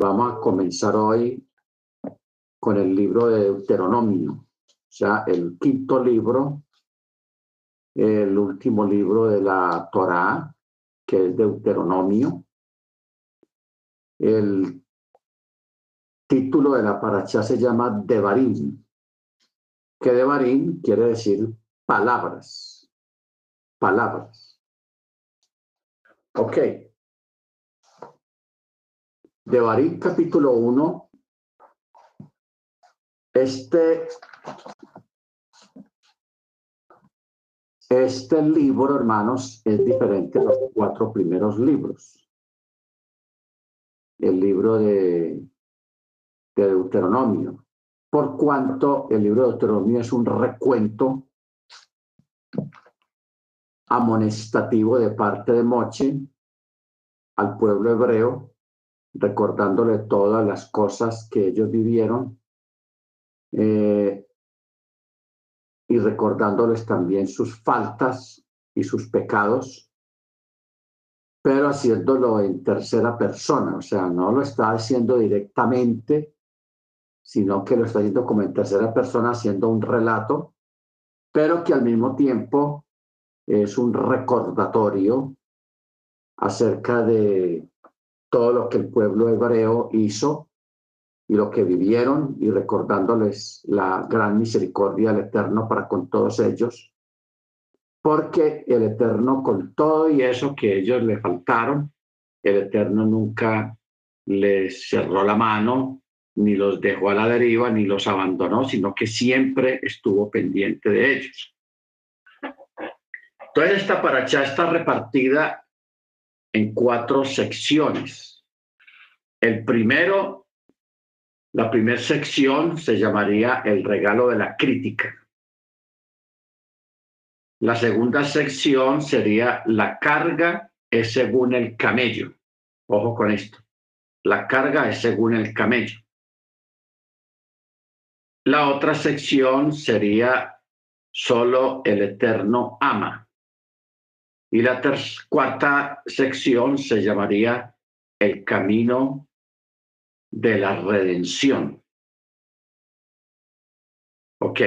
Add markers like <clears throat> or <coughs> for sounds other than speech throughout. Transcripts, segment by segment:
vamos a comenzar hoy con el libro de Deuteronomio, o sea, el quinto libro, el último libro de la Torá, que es Deuteronomio. El título de la paracha se llama Devarim, que Devarim quiere decir palabras, palabras. Ok. Devarim capítulo 1. Este, este libro, hermanos, es diferente a los cuatro primeros libros. El libro de de Deuteronomio, por cuanto el libro de Deuteronomio es un recuento amonestativo de parte de Moche al pueblo hebreo, recordándole todas las cosas que ellos vivieron eh, y recordándoles también sus faltas y sus pecados, pero haciéndolo en tercera persona, o sea, no lo está haciendo directamente sino que lo está haciendo como en tercera persona, haciendo un relato, pero que al mismo tiempo es un recordatorio acerca de todo lo que el pueblo hebreo hizo y lo que vivieron y recordándoles la gran misericordia del Eterno para con todos ellos, porque el Eterno con todo y eso que ellos le faltaron, el Eterno nunca les cerró la mano, ni los dejó a la deriva, ni los abandonó, sino que siempre estuvo pendiente de ellos. Entonces esta paracha está repartida en cuatro secciones. El primero, la primera sección se llamaría el regalo de la crítica. La segunda sección sería la carga es según el camello. Ojo con esto. La carga es según el camello. La otra sección sería solo el eterno ama. Y la cuarta sección se llamaría el camino de la redención. ¿Ok?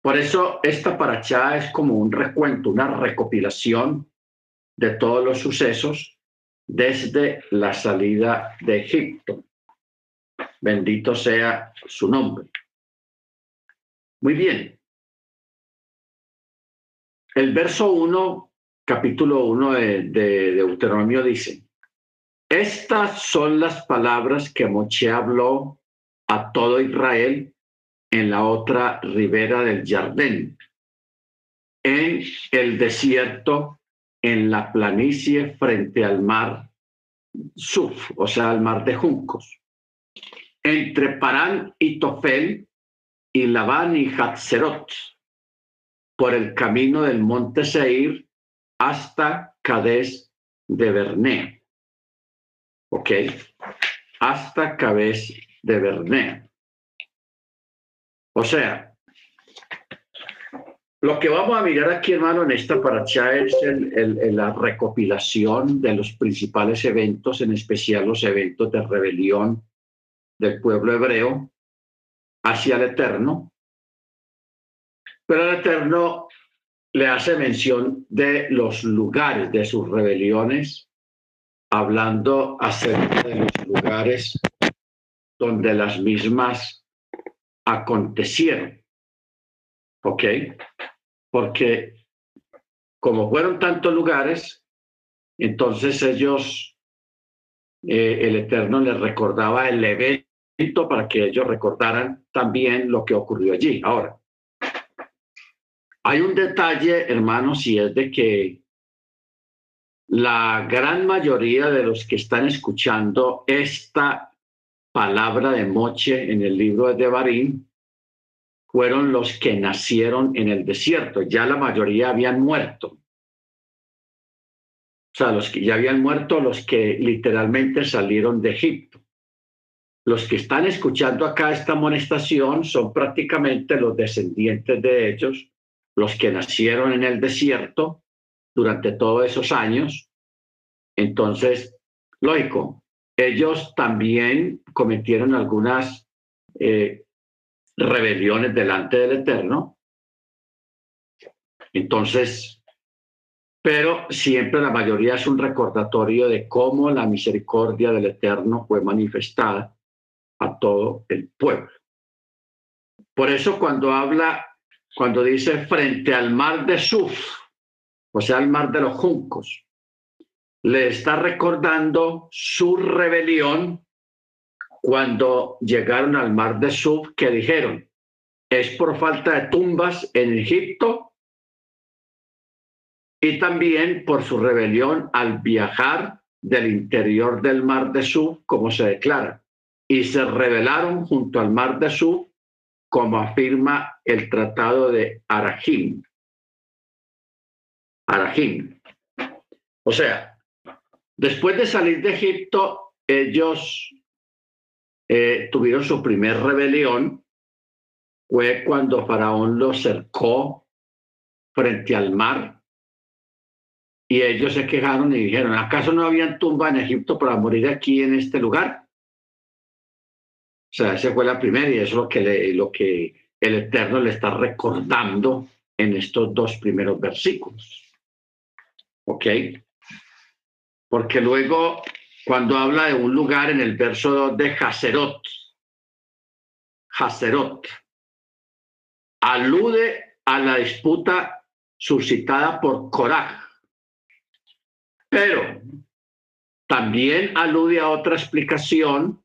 Por eso esta paracha es como un recuento, una recopilación de todos los sucesos desde la salida de Egipto. Bendito sea su nombre. Muy bien. El verso 1, capítulo 1 de, Deuteronomio dice, estas son las palabras que Moche habló a todo Israel en la otra ribera del Jardín, en el desierto, en la planicie frente al mar Suf, o sea, al mar de juncos, entre Parán y Tofel, y Labán y Hatzerot por el camino del monte Seir hasta Cades de Berné. ¿Ok? Hasta Cades de Berné. O sea, lo que vamos a mirar aquí, hermano, en esta paracha es la recopilación de los principales eventos, en especial los eventos de rebelión del pueblo hebreo hacia el Eterno, pero el Eterno le hace mención de los lugares de sus rebeliones, hablando acerca de los lugares donde las mismas acontecieron. ¿Ok? Porque como fueron tantos lugares, entonces ellos, eh, el Eterno les recordaba el evento para que ellos recordaran también lo que ocurrió allí. Ahora, hay un detalle, hermanos, y es de que la gran mayoría de los que están escuchando esta palabra de Moche en el libro de Devarim fueron los que nacieron en el desierto. Ya la mayoría habían muerto. O sea, los que ya habían muerto, los que literalmente salieron de Egipto los que están escuchando acá esta amonestación son prácticamente los descendientes de ellos, los que nacieron en el desierto durante todos esos años. Entonces, lógico, ellos también cometieron algunas eh, rebeliones delante del Eterno. Entonces, pero siempre la mayoría es un recordatorio de cómo la misericordia del Eterno fue manifestada a todo el pueblo. Por eso cuando habla, cuando dice frente al mar de Suf, o sea, al mar de los juncos, le está recordando su rebelión cuando llegaron al mar de Suf, que dijeron, es por falta de tumbas en Egipto y también por su rebelión al viajar del interior del mar de Suf, como se declara, y se rebelaron junto al mar de Suf, como afirma el tratado de Arahim. Arahim. O sea, después de salir de Egipto, ellos eh, tuvieron su primer rebelión, fue cuando Faraón los cercó frente al mar y ellos se quejaron y dijeron, ¿acaso no habían tumba en Egipto para morir aquí en este lugar? O sea, esa fue la primera y eso es lo que, lo que el Eterno le está recordando en estos dos primeros versículos. ¿Ok? Porque luego, cuando habla de un lugar en el verso 2 de Haserot, Haserot, alude a la disputa suscitada por Korah. Pero también alude a otra explicación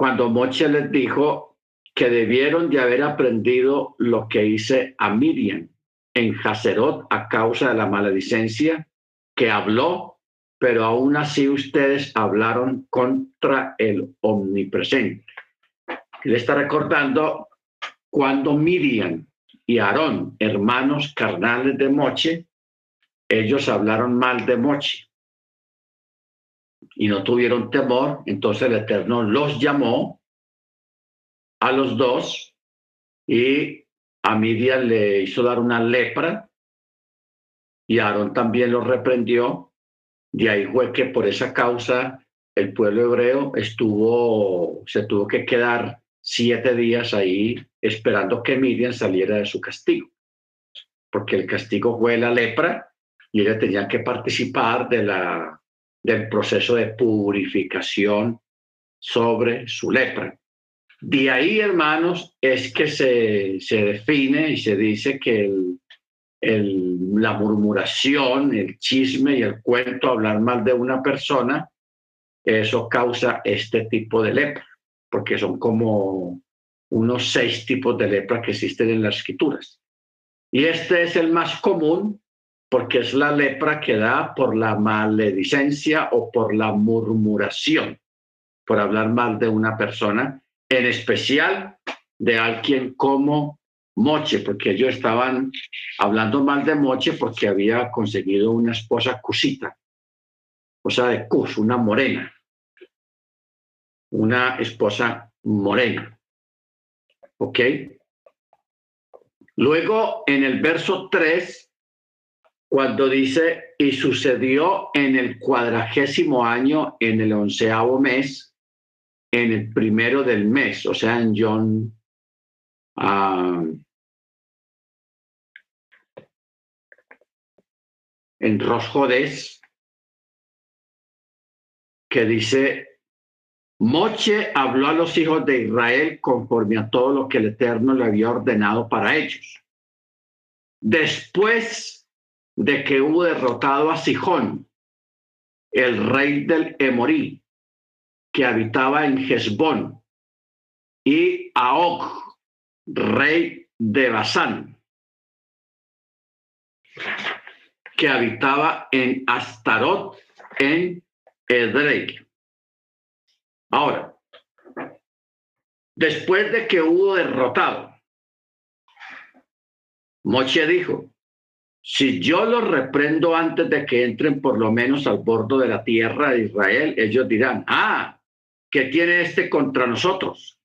cuando Moche les dijo que debieron de haber aprendido lo que hice a Miriam en Haserot a causa de la maledicencia que habló, pero aún así ustedes hablaron contra el omnipresente. Le está recordando cuando Miriam y Aarón, hermanos carnales de Moche, ellos hablaron mal de Moche y no tuvieron temor, entonces el Eterno los llamó a los dos y a Miriam le hizo dar una lepra y Aarón también lo reprendió. De ahí fue que por esa causa el pueblo hebreo estuvo, se tuvo que quedar siete días ahí esperando que Miriam saliera de su castigo, porque el castigo fue la lepra y ella tenía que participar de la del proceso de purificación sobre su lepra. De ahí, hermanos, es que se, se define y se dice que el, el, la murmuración, el chisme y el cuento, hablar mal de una persona, eso causa este tipo de lepra, porque son como unos seis tipos de lepra que existen en las escrituras. Y este es el más común porque es la lepra que da por la maledicencia o por la murmuración, por hablar mal de una persona, en especial de alguien como Moche, porque ellos estaban hablando mal de Moche porque había conseguido una esposa cusita, o sea, de cus, una morena, una esposa morena. ¿Ok? Luego, en el verso 3, cuando dice, y sucedió en el cuadragésimo año, en el onceavo mes, en el primero del mes, o sea, en John. Ah, en Rosjodes, que dice, Moche habló a los hijos de Israel conforme a todo lo que el Eterno le había ordenado para ellos. Después de que hubo derrotado a Sijón, el rey del Emorí, que habitaba en Hezbón, y a Og, rey de Basán, que habitaba en Astarot, en Edrei. Ahora, después de que hubo derrotado, Moche dijo, si yo los reprendo antes de que entren por lo menos al bordo de la tierra de Israel, ellos dirán, ah, ¿qué tiene este contra nosotros?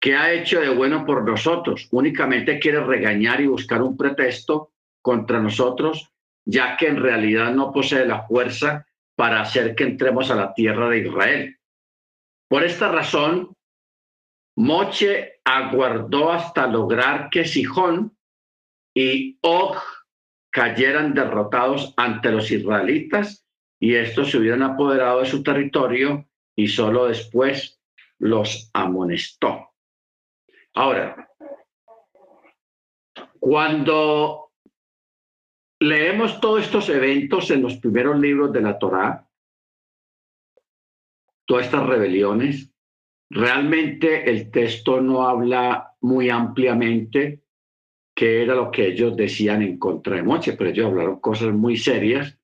¿Qué ha hecho de bueno por nosotros? Únicamente quiere regañar y buscar un pretexto contra nosotros, ya que en realidad no posee la fuerza para hacer que entremos a la tierra de Israel. Por esta razón, Moche aguardó hasta lograr que Sijón y Og cayeran derrotados ante los israelitas y estos se hubieran apoderado de su territorio y solo después los amonestó. Ahora, cuando leemos todos estos eventos en los primeros libros de la Torá, todas estas rebeliones, realmente el texto no habla muy ampliamente qué era lo que ellos decían en contra de Moche, pero ellos hablaron cosas muy serias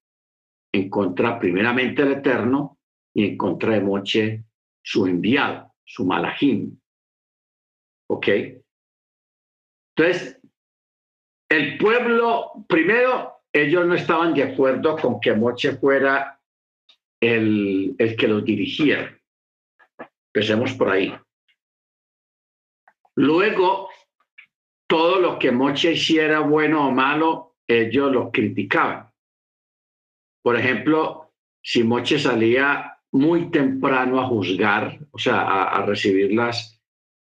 en contra primeramente del Eterno y en contra de Moche, su enviado, su malajim. ¿Ok? Entonces, el pueblo, primero, ellos no estaban de acuerdo con que Moche fuera el, el que los dirigiera. Empecemos por ahí. Luego, todo lo que Moche hiciera, bueno o malo, ellos lo criticaban. Por ejemplo, si Moche salía muy temprano a juzgar, o sea, a, recibir las,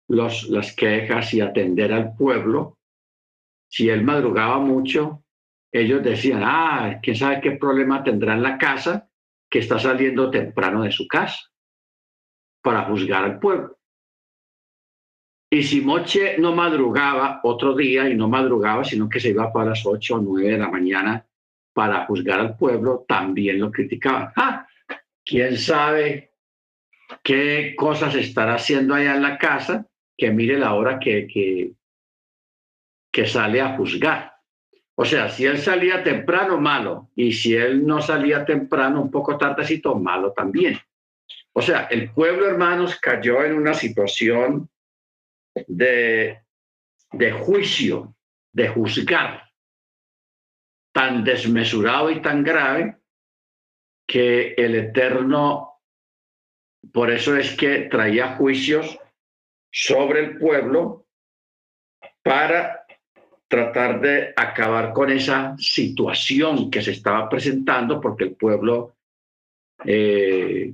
las quejas y atender al pueblo, si él madrugaba mucho, ellos decían, ah, quién sabe qué problema tendrá en la casa que está saliendo temprano de su casa para juzgar al pueblo. Y si Moche no madrugaba otro día y no madrugaba, sino que se iba para las ocho o nueve de la mañana para juzgar al pueblo, también lo criticaban. ¡Ah! ¿Quién sabe qué cosas estará haciendo allá en la casa? Que mire la hora que, que, que sale a juzgar. O sea, si él salía temprano, malo. Y si él no salía temprano, un poco tardecito, malo también. O sea, el pueblo, hermanos, cayó en una situación de, de juicio, de juzgar, tan desmesurado y tan grave que el Eterno, por eso es que traía juicios sobre el pueblo para tratar de acabar con esa situación que se estaba presentando, porque el pueblo eh,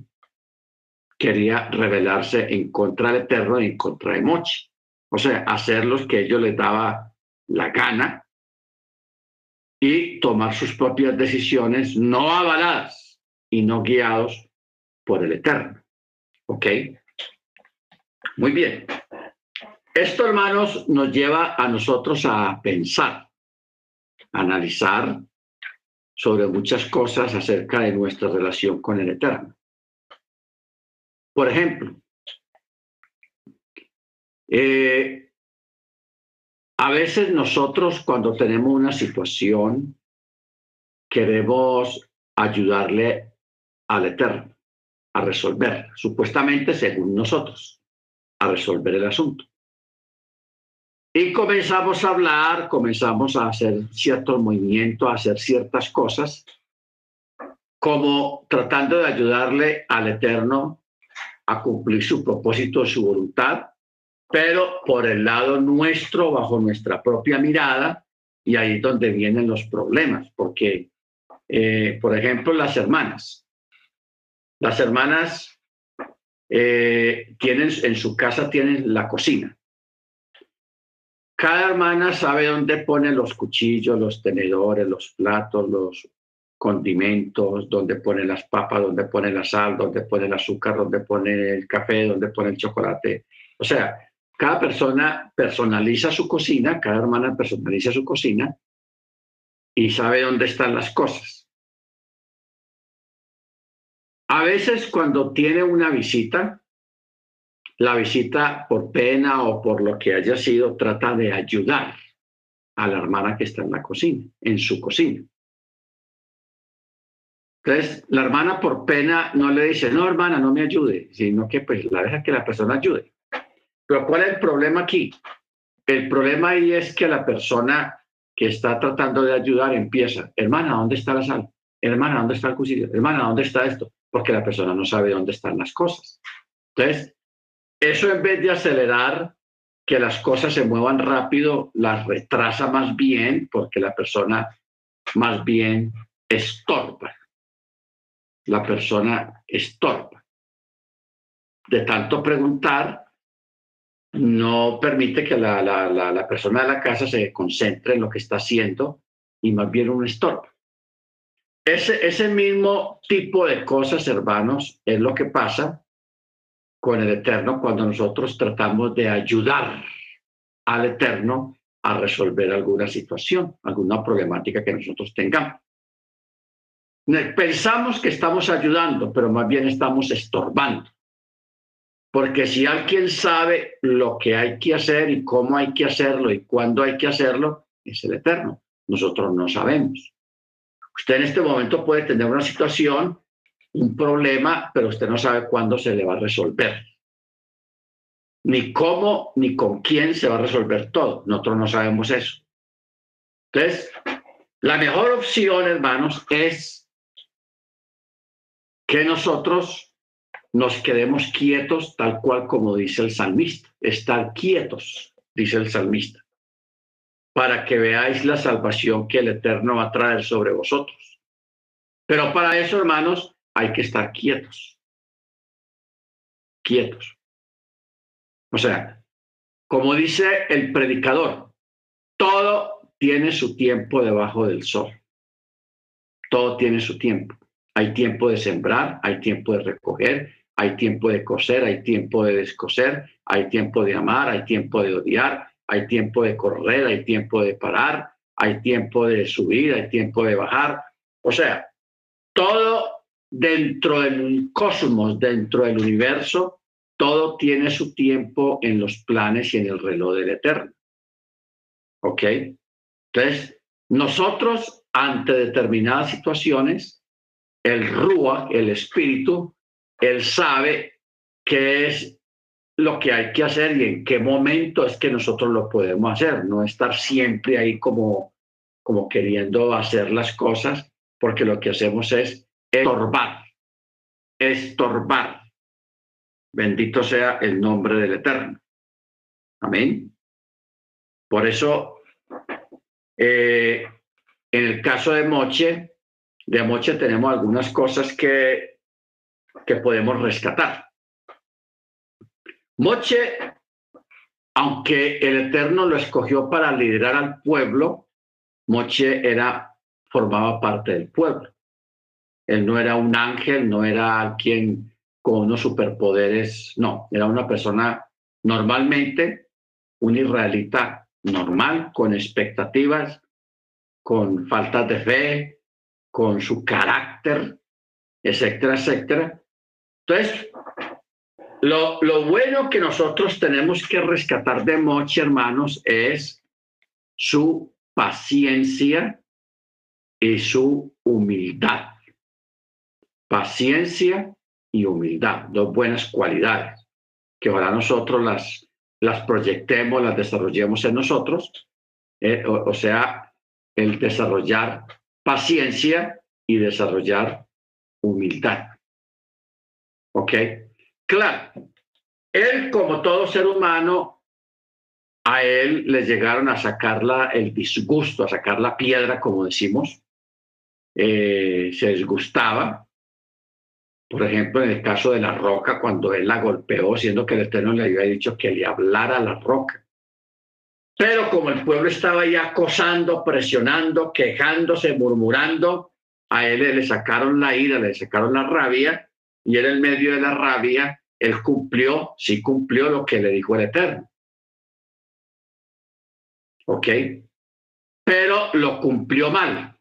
quería rebelarse en contra del Eterno y en contra de Mochi. O sea, hacer los que ellos les daba la gana y tomar sus propias decisiones no avaladas y no guiados por el Eterno. ¿Ok? Muy bien. Esto, hermanos, nos lleva a nosotros a pensar, a analizar sobre muchas cosas acerca de nuestra relación con el Eterno. Por ejemplo, eh, a veces nosotros cuando tenemos una situación queremos ayudarle al Eterno a resolver, supuestamente según nosotros, a resolver el asunto. Y comenzamos a hablar, comenzamos a hacer ciertos movimientos, a hacer ciertas cosas, como tratando de ayudarle al Eterno a cumplir su propósito, su voluntad, pero por el lado nuestro, bajo nuestra propia mirada, y ahí es donde vienen los problemas, porque, eh, por ejemplo, las hermanas. Las hermanas eh, tienen, en su casa tienen la cocina. Cada hermana sabe dónde pone los cuchillos, los tenedores, los platos, los condimentos, dónde pone las papas, dónde pone la sal, dónde pone el azúcar, dónde pone el café, dónde pone el chocolate. O sea, cada persona personaliza su cocina, cada hermana personaliza su cocina y sabe dónde están las cosas. A veces cuando tiene una visita, la visita por pena o por lo que haya sido, trata de ayudar a la hermana que está en la cocina, en su cocina. Entonces, la hermana por pena no le dice, no, hermana, no me ayude, sino que pues la deja que la persona ayude. Pero ¿cuál es el problema aquí? El problema ahí es que la persona que está tratando de ayudar empieza, hermana, ¿dónde está la sal? Hermana, ¿dónde está el cuchillo? Hermana, ¿dónde está esto? Porque la persona no sabe dónde están las cosas. Entonces, eso en vez de acelerar que las cosas se muevan rápido, las retrasa más bien porque la persona más bien estorba. la persona estorba. De tanto preguntar, no permite que la, la, persona de la casa se concentre en lo que está haciendo y más bien un estorbo. Ese, ese mismo tipo de cosas, hermanos, es lo que pasa con el Eterno cuando nosotros tratamos de ayudar al Eterno a resolver alguna situación, alguna problemática que nosotros tengamos. Pensamos que estamos ayudando, pero más bien estamos estorbando. Porque si alguien sabe lo que hay que hacer y cómo hay que hacerlo y cuándo hay que hacerlo, es el Eterno. Nosotros no sabemos. Usted en este momento puede tener una situación, un problema, pero usted no sabe cuándo se le va a resolver. Ni cómo, ni con quién se va a resolver todo. Nosotros no sabemos eso. Entonces, la mejor opción, hermanos, es que nosotros nos quedemos quietos tal cual como dice el salmista. Estar quietos, dice el salmista, para que veáis la salvación que el Eterno va a traer sobre vosotros. Pero para eso, hermanos, hay que estar quietos. Quietos. O sea, como dice el predicador, todo tiene su tiempo debajo del sol. Todo tiene su tiempo. Hay tiempo de sembrar, hay tiempo de recoger, hay tiempo de coser, hay tiempo de descoser, hay tiempo de amar, hay tiempo de odiar, hay tiempo de correr, hay tiempo de parar, hay tiempo de subir, hay tiempo de bajar. O sea, todo dentro del cosmos, dentro del universo, todo tiene su tiempo en los planes y en el reloj del Eterno. ¿Ok? Entonces, nosotros, ante determinadas situaciones, el Rúa, el espíritu, él sabe qué es lo que hay que hacer y en qué momento es que nosotros lo podemos hacer, no estar siempre ahí como, como queriendo hacer las cosas, porque lo que hacemos es estorbar, estorbar. Bendito sea el nombre del Eterno. Amén. Por eso, eh, en el caso de Moche, de Moche tenemos algunas cosas que que podemos rescatar. Moche, aunque el Eterno lo escogió para liderar al pueblo, Moche era, formaba parte del pueblo. Él no era un ángel, no era alguien con unos superpoderes, no, era una persona normalmente, un israelita normal, con expectativas, con falta de fe, con su carácter, etcétera, etcétera, entonces, lo, lo bueno que nosotros tenemos que rescatar de Mochi, hermanos, es su paciencia y su humildad. Paciencia y humildad, dos buenas cualidades, que ahora nosotros las, las proyectemos, las desarrollemos en nosotros, eh, o sea, el desarrollar paciencia y desarrollar humildad. ¿Ok? Claro, él como todo ser humano, a él le llegaron a sacarla el disgusto, a sacar la piedra, como decimos. Eh, se disgustaba. Por ejemplo, en el caso de la roca, cuando él la golpeó, siendo que el Eterno le había dicho que le hablara a la roca. Pero como el pueblo estaba ya acosando, presionando, quejándose, murmurando, a él le sacaron la ira, le sacaron la rabia y en el medio de la rabia, él cumplió, sí cumplió lo que le dijo el Eterno. ¿Ok? Pero lo cumplió mal.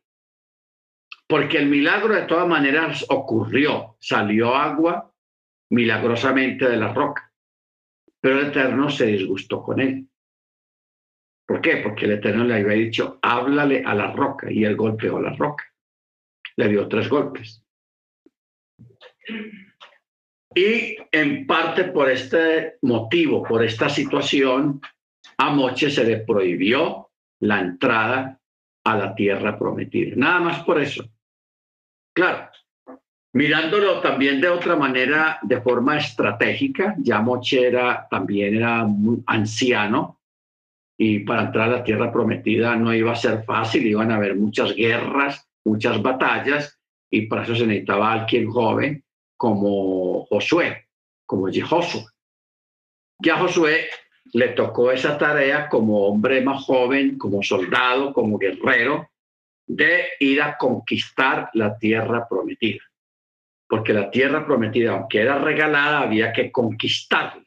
Porque el milagro de todas maneras ocurrió. Salió agua milagrosamente de la roca. Pero el Eterno se disgustó con él. ¿Por qué? Porque el Eterno le había dicho, háblale a la roca. Y él golpeó a la roca. Le dio tres golpes. Y en parte por este motivo, por esta situación, a Moche se le prohibió la entrada a la tierra prometida. Nada más por eso. Claro, mirándolo también de otra manera, de forma estratégica, ya Moche era, también era muy anciano y para entrar a la tierra prometida no iba a ser fácil, iban a haber muchas guerras, muchas batallas y para eso se necesitaba alguien joven como Josué, como Josué. Ya Josué le tocó esa tarea como hombre más joven, como soldado, como guerrero, de ir a conquistar la tierra prometida. Porque la tierra prometida, aunque era regalada, había que conquistarla.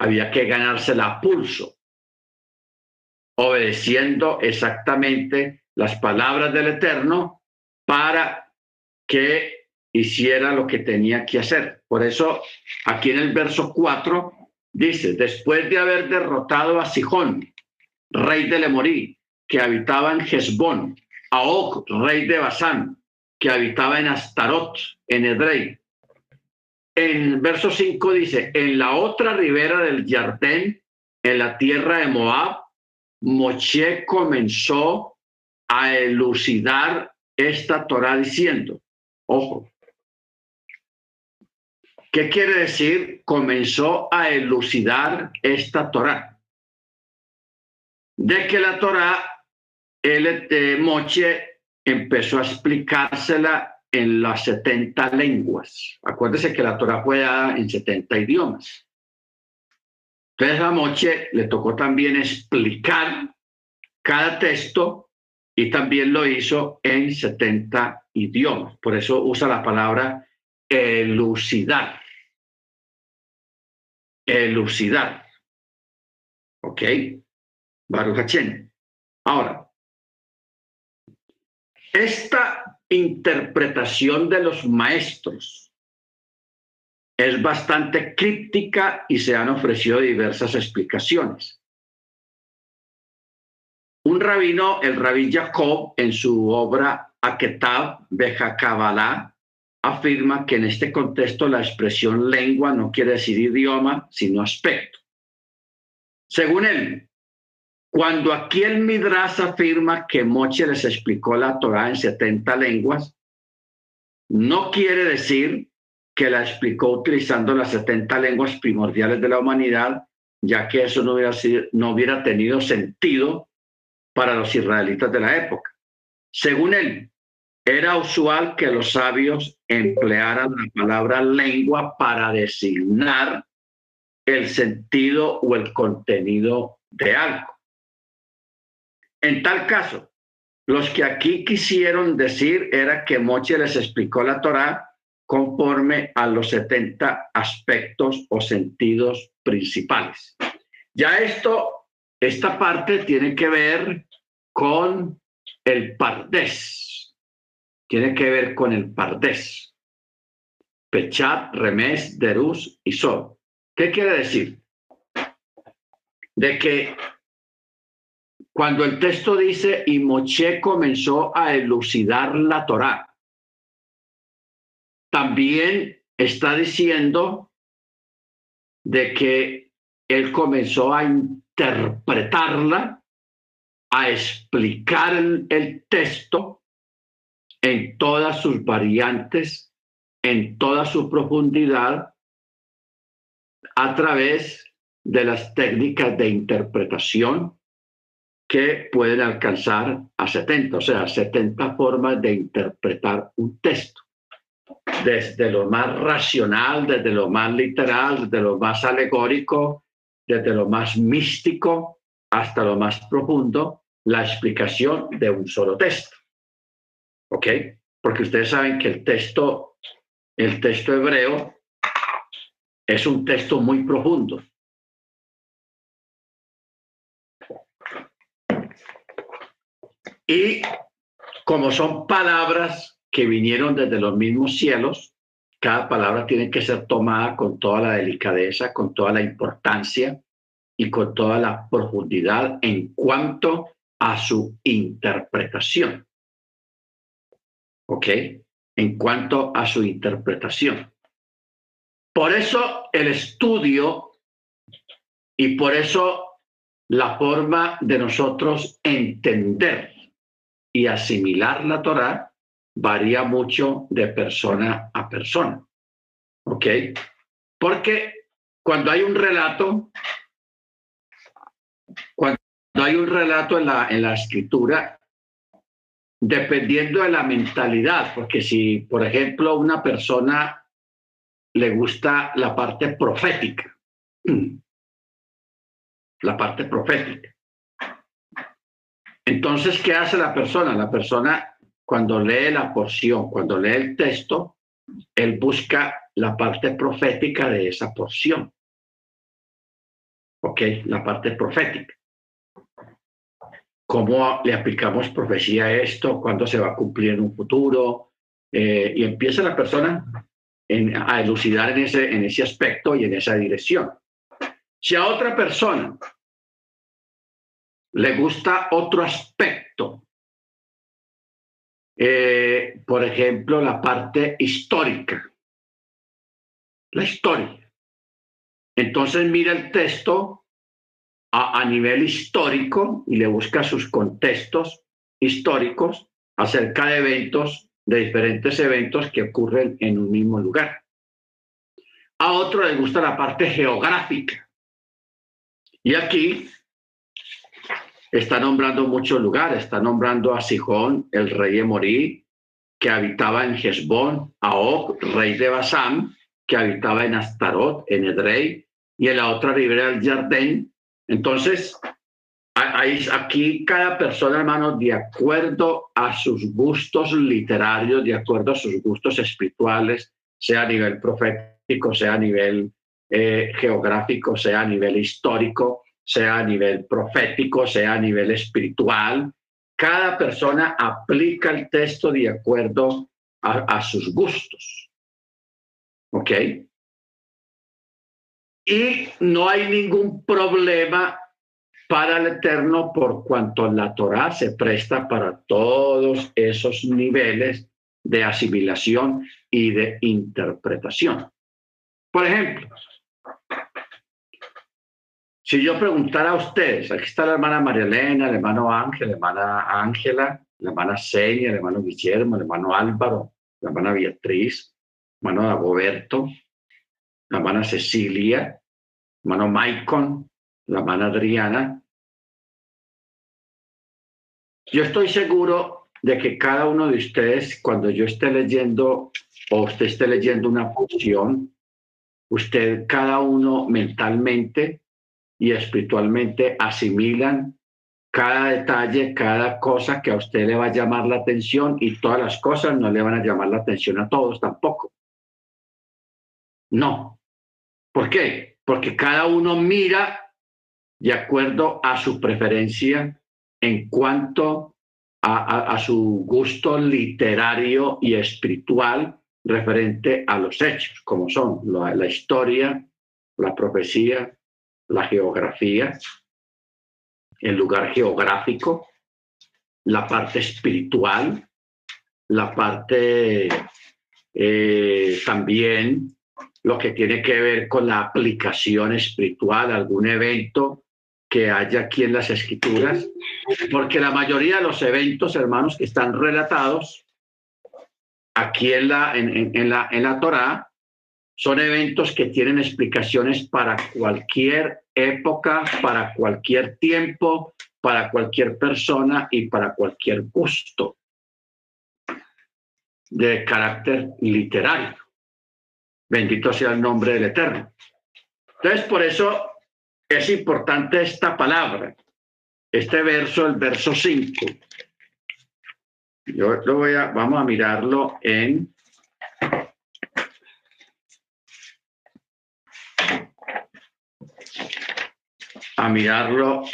Había que ganársela a pulso, obedeciendo exactamente las palabras del Eterno para que hiciera lo que tenía que hacer. Por eso, aquí en el verso 4 dice, después de haber derrotado a Sijón, rey de Lemorí, que habitaba en Hezbón, a Og, rey de Basán, que habitaba en Astarot, en Edrei. En verso 5 dice, en la otra ribera del Yardén, en la tierra de Moab, Moche comenzó a elucidar esta Torah diciendo, ojo, ¿qué quiere decir? Comenzó a elucidar esta Torah. De que la Torah, el de Moche empezó a explicársela en las 70 lenguas. Acuérdese que la Torah fue dada en 70 idiomas. Entonces a Moche le tocó también explicar cada texto y también lo hizo en 70 idiomas. Por eso usa la palabra elucidar. Elucidar. ¿Ok? Baruch Ahora, esta interpretación de los maestros es bastante críptica y se han ofrecido diversas explicaciones. Un rabino, el rabí Jacob, en su obra Aketab Beja Kabbalah, afirma que en este contexto la expresión lengua no quiere decir idioma, sino aspecto. Según él, cuando aquí el Midrash afirma que Moche les explicó la Torah en 70 lenguas, no quiere decir que la explicó utilizando las 70 lenguas primordiales de la humanidad, ya que eso no hubiera, sido, no hubiera tenido sentido para los israelitas de la época. Según él, era usual que los sabios emplearan la palabra lengua para designar el sentido o el contenido de algo. En tal caso, los que aquí quisieron decir era que Moche les explicó la Torá conforme a los 70 aspectos o sentidos principales. Ya esto esta parte tiene que ver con el pardés, tiene que ver con el pardés. Pechat, Remes, Derus y Sol. ¿Qué quiere decir? De que cuando el texto dice y Moche comenzó a elucidar la Torá, también está diciendo de que él comenzó a interpretarla, a explicar el, texto en todas sus variantes, en toda su profundidad, a través de las técnicas de interpretación que pueden alcanzar a 70, o sea, 70 formas de interpretar un texto, desde lo más racional, desde lo más literal, desde lo más alegórico, desde lo más místico hasta lo más profundo, la explicación de un solo texto. ¿Ok? Porque ustedes saben que el texto, el texto hebreo es un texto muy profundo. Y como son palabras que vinieron desde los mismos cielos, cada palabra tiene que ser tomada con toda la delicadeza, con toda la importancia y con toda la profundidad en cuanto a su interpretación. ¿Ok? En cuanto a su interpretación. Por eso el estudio y por eso la forma de nosotros entender y asimilar la Torah varía mucho de persona a persona. ¿Ok? Porque cuando hay un relato, cuando hay un relato en la, en la escritura, dependiendo de la mentalidad, porque si, por ejemplo, una persona le gusta la parte profética, <clears throat> la parte profética. Entonces, ¿qué hace la persona? La persona, cuando lee la porción, cuando lee el texto, él busca la parte profética de esa porción. ¿Ok? La parte profética. ¿Cómo le aplicamos profecía a esto? ¿Cuándo se va a cumplir en un futuro? Eh, y empieza la persona a elucidar en ese, en ese aspecto y en esa dirección. Si a otra persona le gusta otro aspecto, eh, por ejemplo, la parte histórica, la historia. Entonces mira el texto a, nivel histórico y le busca sus contextos históricos acerca de eventos, de diferentes eventos que ocurren en un mismo lugar. A otro le gusta la parte geográfica. Y aquí está nombrando muchos lugares, está nombrando a Sijón, el rey de Morí, que habitaba en Hezbón, a Og, rey de Basán, que habitaba en Astarot, en Edrei, y en la otra ribera del Jardín. Entonces, aquí cada persona, hermano, de acuerdo a sus gustos literarios, de acuerdo a sus gustos espirituales, sea a nivel profético, sea a nivel eh, geográfico, sea a nivel histórico, sea a nivel profético, sea a nivel espiritual. Cada persona aplica el texto de acuerdo a, sus gustos. ¿Ok? Y no hay ningún problema para el Eterno por cuanto la Torah se presta para todos esos niveles de asimilación y de interpretación. Por ejemplo, si yo preguntara a ustedes, aquí está la hermana María Elena, el hermano Ángel, la hermana Ángela, la hermana Seña, el hermano Guillermo, el hermano Álvaro, la hermana Beatriz, el hermano Dagoberto, la hermana Cecilia, hermano Maicon, la hermana Adriana. Yo estoy seguro de que cada uno de ustedes, cuando yo esté leyendo o usted esté leyendo una función, usted, cada uno mentalmente y espiritualmente asimilan cada detalle, cada cosa que a usted le va a llamar la atención y todas las cosas no le van a llamar la atención a todos tampoco. No. ¿Por qué? Porque cada uno mira de acuerdo a su preferencia en cuanto a, su gusto literario y espiritual referente a los hechos, como son la historia, la profecía, la geografía, el lugar geográfico, la parte espiritual, la parte eh, también lo que tiene que ver con la aplicación espiritual, algún evento que haya aquí en las escrituras, porque la mayoría de los eventos, hermanos, que están relatados aquí en la, en, la, en la Torá, son eventos que tienen explicaciones para cualquier época, para cualquier tiempo, para cualquier persona y para cualquier gusto de carácter literario. Bendito sea el nombre del Eterno. Entonces, por eso es importante esta palabra, este verso, el verso 5. Yo lo voy a, vamos a mirarlo en a mirarlo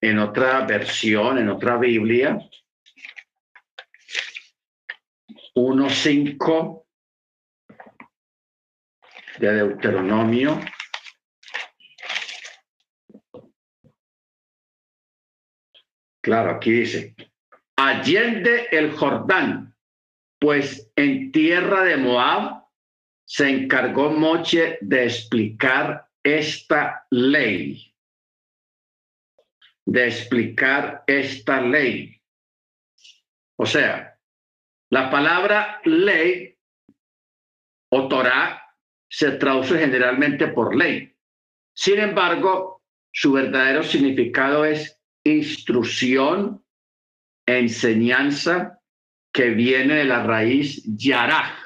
en otra versión, en otra Biblia. 1.5 de Deuteronomio. Claro, aquí dice, allende el Jordán, pues en tierra de Moab se encargó Moche de explicar esta ley de explicar esta ley. O sea, la palabra ley o Torah se traduce generalmente por ley. Sin embargo, su verdadero significado es instrucción, enseñanza que viene de la raíz yaraj.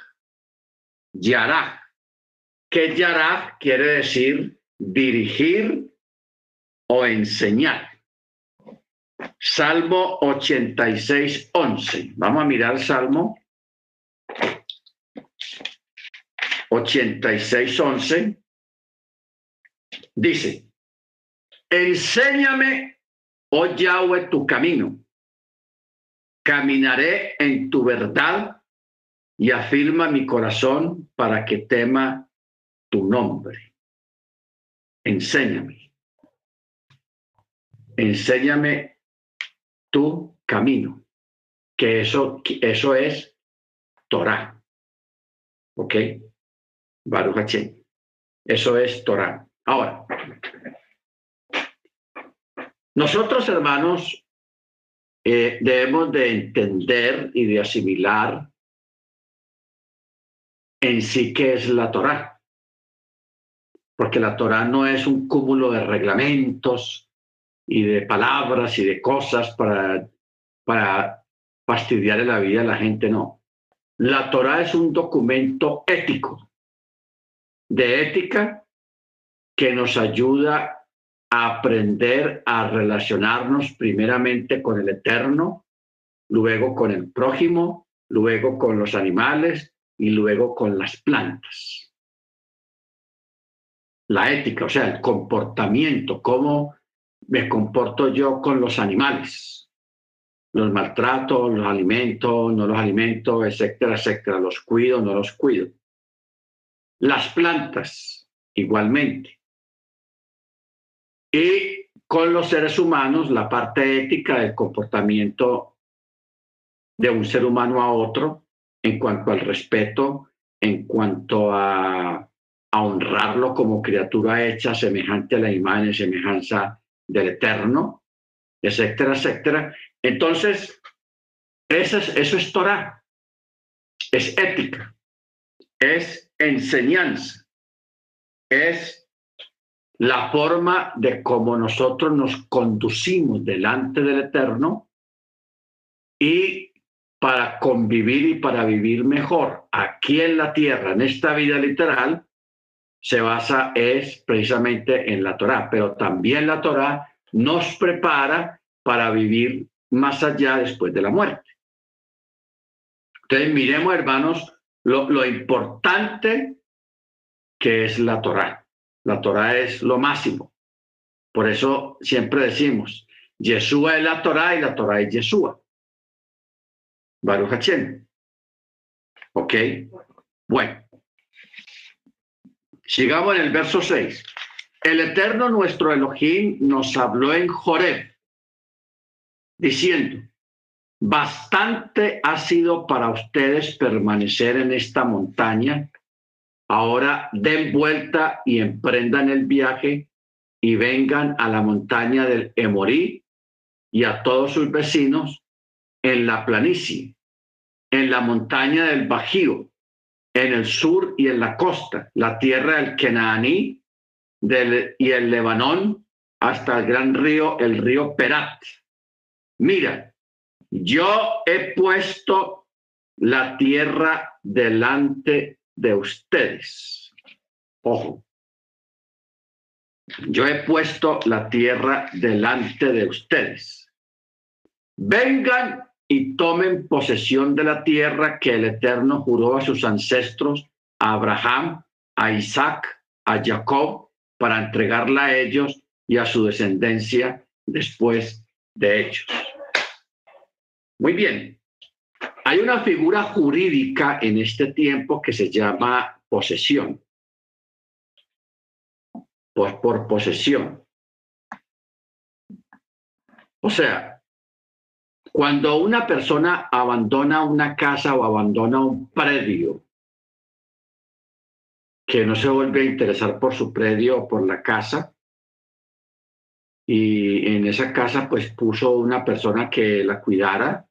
Yaraj. Que yaraj quiere decir dirigir o enseñar. Salmo 86, 11. Vamos a mirar Salmo 86, 11. Dice, enséñame, oh Yahweh, tu camino. Caminaré en tu verdad y afirma mi corazón para que tema tu nombre. Enséñame. Enséñame tu camino. Que eso, eso es Torah. ¿Ok? Baruch Eso es Torah. Ahora, nosotros, hermanos, eh, debemos de entender y de asimilar en sí qué es la Torah. Porque la Torah no es un cúmulo de reglamentos y de palabras y de cosas para, para fastidiar la vida de la gente, no. La Torah es un documento ético, de ética que nos ayuda a aprender a relacionarnos primeramente con el eterno, luego con el prójimo, luego con los animales y luego con las plantas. La ética, o sea, el comportamiento, cómo me comporto yo con los animales. Los maltrato, los alimento, no los alimento, etcétera, etcétera. Los cuido, no los cuido. Las plantas, igualmente. Y con los seres humanos, la parte ética del comportamiento de un ser humano a otro en cuanto al respeto, en cuanto a, honrarlo como criatura hecha semejante a la imagen y semejanza del Eterno, etcétera, etcétera. Entonces, eso es, eso es Torah, es ética, es enseñanza, es la forma de cómo nosotros nos conducimos delante del Eterno y para convivir y para vivir mejor aquí en la tierra, en esta vida literal, se basa es precisamente en la Torá, pero también la Torá nos prepara para vivir más allá después de la muerte. Entonces, miremos, hermanos, lo, lo importante que es la Torá. La Torah es lo máximo. Por eso siempre decimos, Yeshua es la Torah y la Torah es Yeshua. Baruch Hachem. ¿Ok? Bueno. Sigamos en el verso 6. El Eterno nuestro Elohim nos habló en Joreb, diciendo, bastante ha sido para ustedes permanecer en esta montaña Ahora den vuelta y emprendan el viaje y vengan a la montaña del Emorí y a todos sus vecinos en la planicie, en la montaña del Bajío, en el sur y en la costa, la tierra del Kenaní y el Lebanón hasta el gran río, el río Perat. Mira, yo he puesto la tierra delante de ustedes. Ojo, yo he puesto la tierra delante de ustedes. Vengan y tomen posesión de la tierra que el Eterno juró a sus ancestros, a Abraham, a Isaac, a Jacob, para entregarla a ellos y a su descendencia después de ellos. Muy bien, hay una figura jurídica en este tiempo que se llama posesión. Por posesión. O sea, cuando una persona abandona una casa o abandona un predio, que no se vuelve a interesar por su predio o por la casa, y en esa casa pues puso una persona que la cuidara,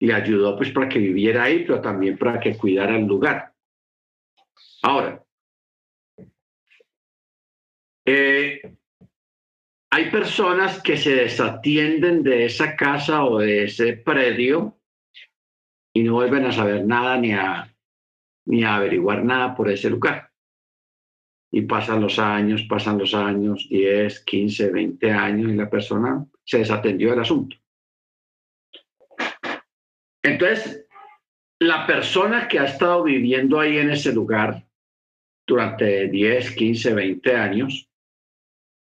le ayudó pues para que viviera ahí, pero también para que cuidara el lugar. Ahora, eh, hay personas que se desatienden de esa casa o de ese predio y no vuelven a saber nada ni a, ni a averiguar nada por ese lugar. Y pasan los años, pasan los años, 10, 15, 20 años y la persona se desatendió del asunto. Entonces, la persona que ha estado viviendo ahí en ese lugar durante 10, 15, 20 años,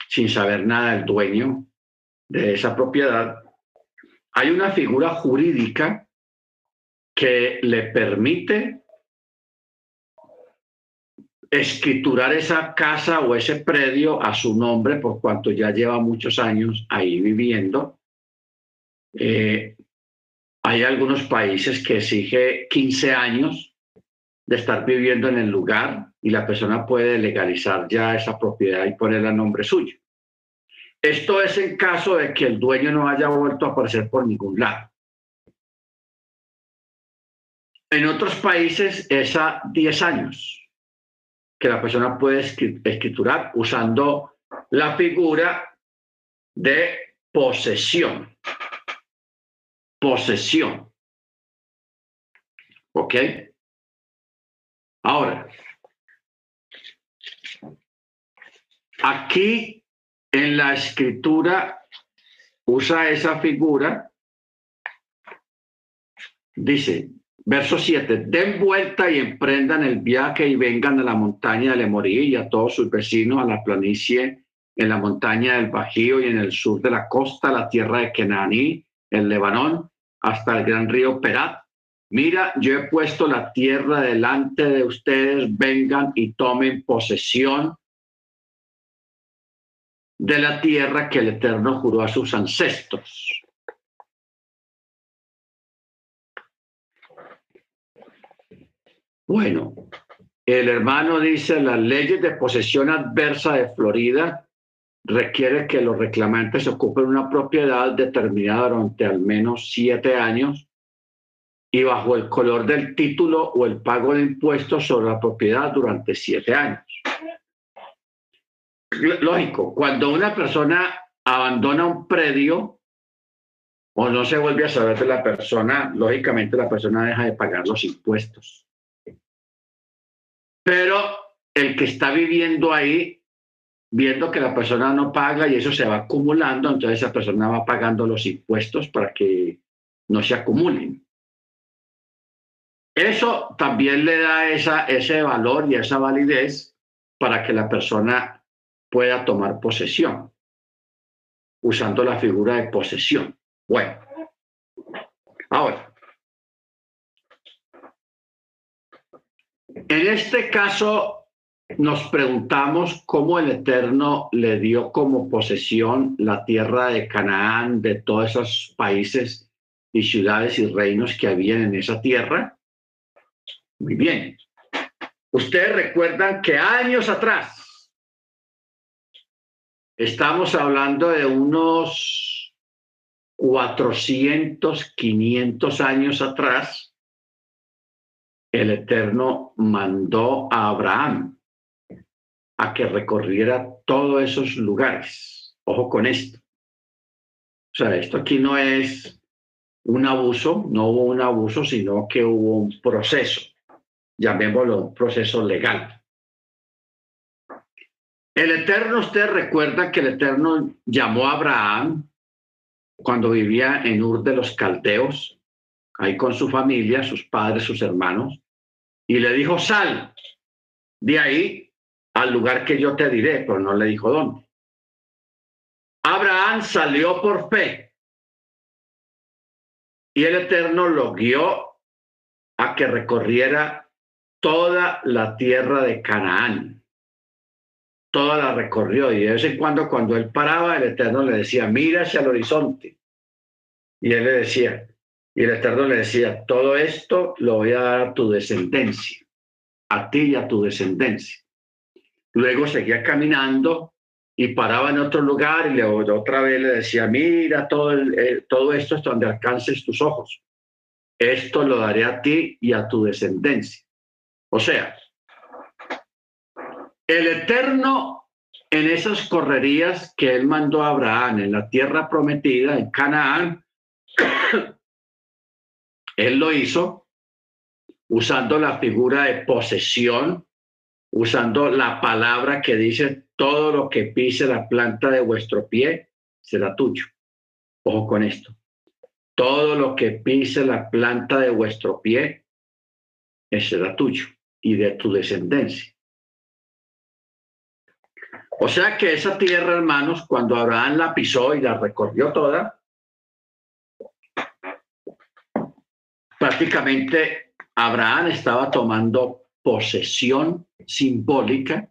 sin saber nada del dueño de esa propiedad, hay una figura jurídica que le permite escriturar esa casa o ese predio a su nombre por cuanto ya lleva muchos años ahí viviendo. Eh, hay algunos países que exige 15 años de estar viviendo en el lugar y la persona puede legalizar ya esa propiedad y ponerla a nombre suyo. Esto es en caso de que el dueño no haya vuelto a aparecer por ningún lado. En otros países es a 10 años que la persona puede escriturar usando la figura de posesión. Posesión. ¿Ok? Ahora, aquí en la escritura usa esa figura, dice, verso 7, den vuelta y emprendan el viaje y vengan a la montaña de Lemorí y a todos sus vecinos, a la planicie en la montaña del Bajío y en el sur de la costa, la tierra de Kenaní, el Lebanón, hasta el gran río Perat. Mira, yo he puesto la tierra delante de ustedes, vengan y tomen posesión de la tierra que el Eterno juró a sus ancestros. Bueno, el hermano dice, las leyes de posesión adversa de Florida requiere que los reclamantes ocupen una propiedad determinada durante al menos siete años y bajo el color del título o el pago de impuestos sobre la propiedad durante siete años lógico, cuando una persona abandona un predio o no se vuelve a saber de la persona, lógicamente la persona deja de pagar los impuestos. Pero el que está viviendo ahí, viendo que la persona no paga y eso se va acumulando, entonces esa persona va pagando los impuestos para que no se acumulen. Eso también le da ese valor y esa validez para que la persona pueda tomar posesión, usando la figura de posesión. Bueno, ahora, en este caso nos preguntamos cómo el Eterno le dio como posesión la tierra de Canaán, de todos esos países y ciudades y reinos que habían en esa tierra. Muy bien. Ustedes recuerdan que años atrás Estamos hablando de unos 400, 500 años atrás, el Eterno mandó a Abraham a que recorriera todos esos lugares. Ojo con esto. O sea, esto aquí no es un abuso, no hubo un abuso, sino que hubo un proceso, llamémoslo un proceso legal. El Eterno, usted recuerda que el Eterno llamó a Abraham cuando vivía en Ur de los Caldeos, ahí con su familia, sus padres, sus hermanos, y le dijo, sal de ahí al lugar que yo te diré, pero no le dijo dónde. Abraham salió por fe y el Eterno lo guió a que recorriera toda la tierra de Canaán toda la recorrió y de vez en cuando cuando él paraba, el Eterno le decía, mira hacia el horizonte. Y él le decía, y el Eterno le decía, todo esto lo voy a dar a tu descendencia, a ti y a tu descendencia. Luego seguía caminando y paraba en otro lugar y le, otra vez le decía, mira, todo, todo esto es donde alcances tus ojos. Esto lo daré a ti y a tu descendencia. O sea, el Eterno en esas correrías que él mandó a Abraham en la tierra prometida, en Canaán, él lo hizo usando la figura de posesión, usando la palabra que dice, todo lo que pise la planta de vuestro pie será tuyo. Ojo con esto. Todo lo que pise la planta de vuestro pie será tuyo y de tu descendencia. O sea que esa tierra, hermanos, cuando Abraham la pisó y la recorrió toda, prácticamente Abraham estaba tomando posesión simbólica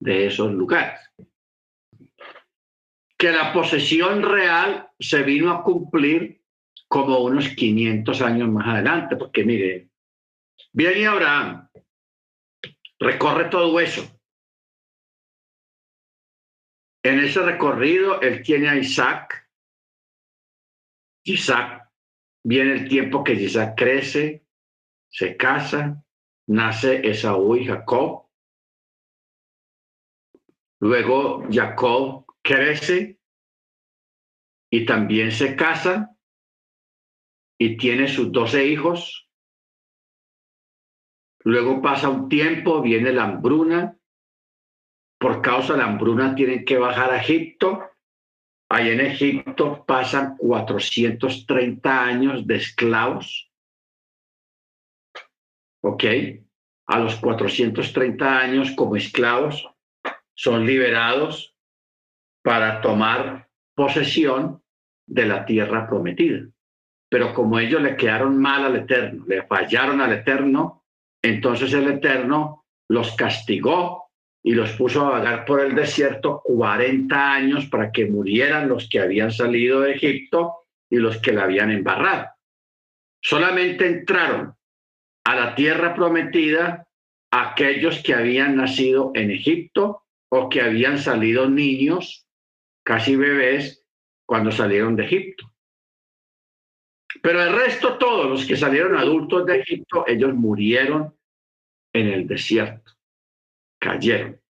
de esos lugares. Que la posesión real se vino a cumplir como unos 500 años más adelante, porque mire, viene Abraham, recorre todo eso, en ese recorrido, él tiene a Isaac. Isaac, viene el tiempo que Isaac crece, se casa, nace Esaú y Jacob. Luego Jacob crece y también se casa y tiene sus doce hijos. Luego pasa un tiempo, viene la hambruna, por causa de la hambruna tienen que bajar a Egipto. Ahí en Egipto pasan 430 años de esclavos. ¿Ok? A los 430 años como esclavos son liberados para tomar posesión de la tierra prometida. Pero como ellos le quedaron mal al Eterno, le fallaron al Eterno, entonces el Eterno los castigó y los puso a vagar por el desierto 40 años para que murieran los que habían salido de Egipto y los que la habían embarrado. Solamente entraron a la tierra prometida aquellos que habían nacido en Egipto o que habían salido niños, casi bebés, cuando salieron de Egipto. Pero el resto, todos los que salieron adultos de Egipto, ellos murieron en el desierto cayeron.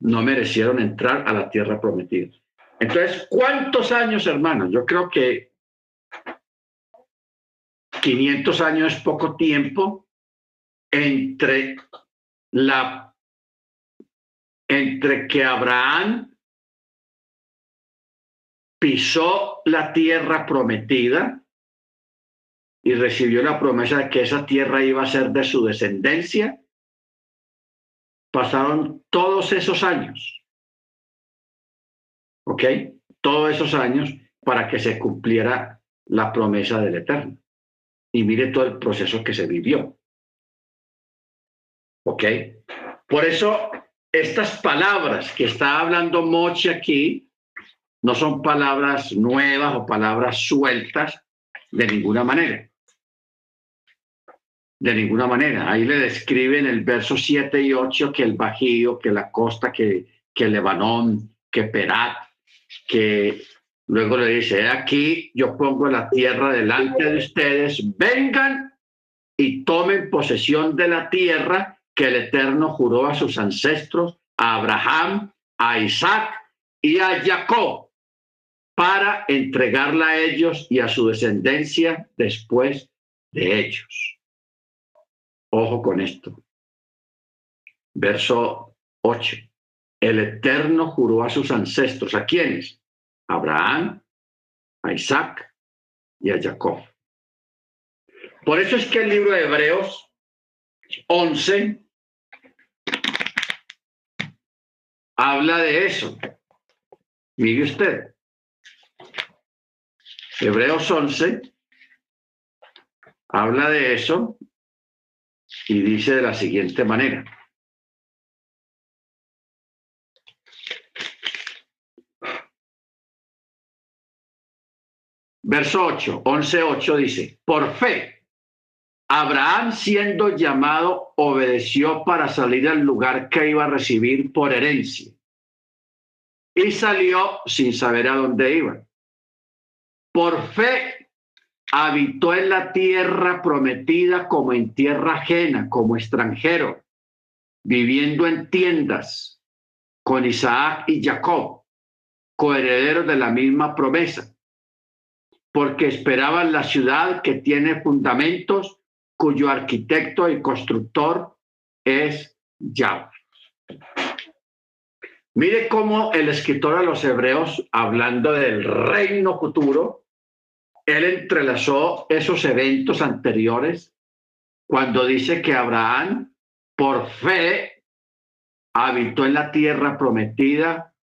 No merecieron entrar a la tierra prometida. Entonces, ¿cuántos años, hermanos? Yo creo que 500 años es poco tiempo entre la entre que Abraham pisó la tierra prometida y recibió la promesa de que esa tierra iba a ser de su descendencia pasaron todos esos años, ¿ok? Todos esos años para que se cumpliera la promesa del Eterno. Y mire todo el proceso que se vivió. ¿Ok? Por eso, estas palabras que está hablando Moche aquí no son palabras nuevas o palabras sueltas de ninguna manera de ninguna manera. Ahí le describen el verso 7 y 8 que el Bajío, que la costa, que, que Lebanón, que Perat, que luego le dice, aquí yo pongo la tierra delante de ustedes, vengan y tomen posesión de la tierra que el Eterno juró a sus ancestros, a Abraham, a Isaac y a Jacob, para entregarla a ellos y a su descendencia después de ellos. Ojo con esto. Verso 8. El Eterno juró a sus ancestros. ¿A quiénes? A Abraham, a Isaac y a Jacob. Por eso es que el libro de Hebreos 11 habla de eso. Mire usted. Hebreos 11 habla de eso y dice de la siguiente manera. Verso 8, 11, 8 dice, por fe, Abraham siendo llamado obedeció para salir al lugar que iba a recibir por herencia y salió sin saber a dónde iba. Por fe habitó en la tierra prometida como en tierra ajena, como extranjero, viviendo en tiendas, con Isaac y Jacob, coherederos de la misma promesa, porque esperaban la ciudad que tiene fundamentos, cuyo arquitecto y constructor es Yahweh. Mire cómo el escritor a los hebreos, hablando del reino futuro, él entrelazó esos eventos anteriores cuando dice que Abraham, por fe, habitó en la tierra prometida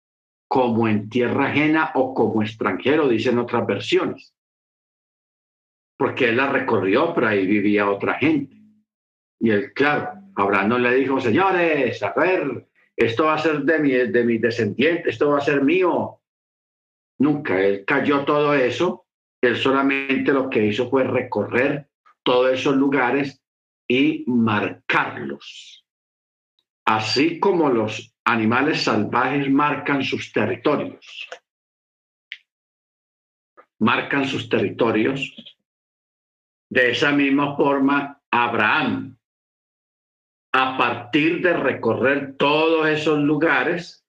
como en tierra ajena o como extranjero, dicen otras versiones. Porque él la recorrió, pero ahí vivía otra gente. Y él, claro, Abraham no le dijo, señores, a ver, esto va a ser de mi, de mi descendiente, esto va a ser mío. Nunca, él cayó todo eso, él solamente lo que hizo fue recorrer todos esos lugares y marcarlos. Así como los animales salvajes marcan sus territorios. Marcan sus territorios. De esa misma forma, Abraham a partir de recorrer todos esos lugares,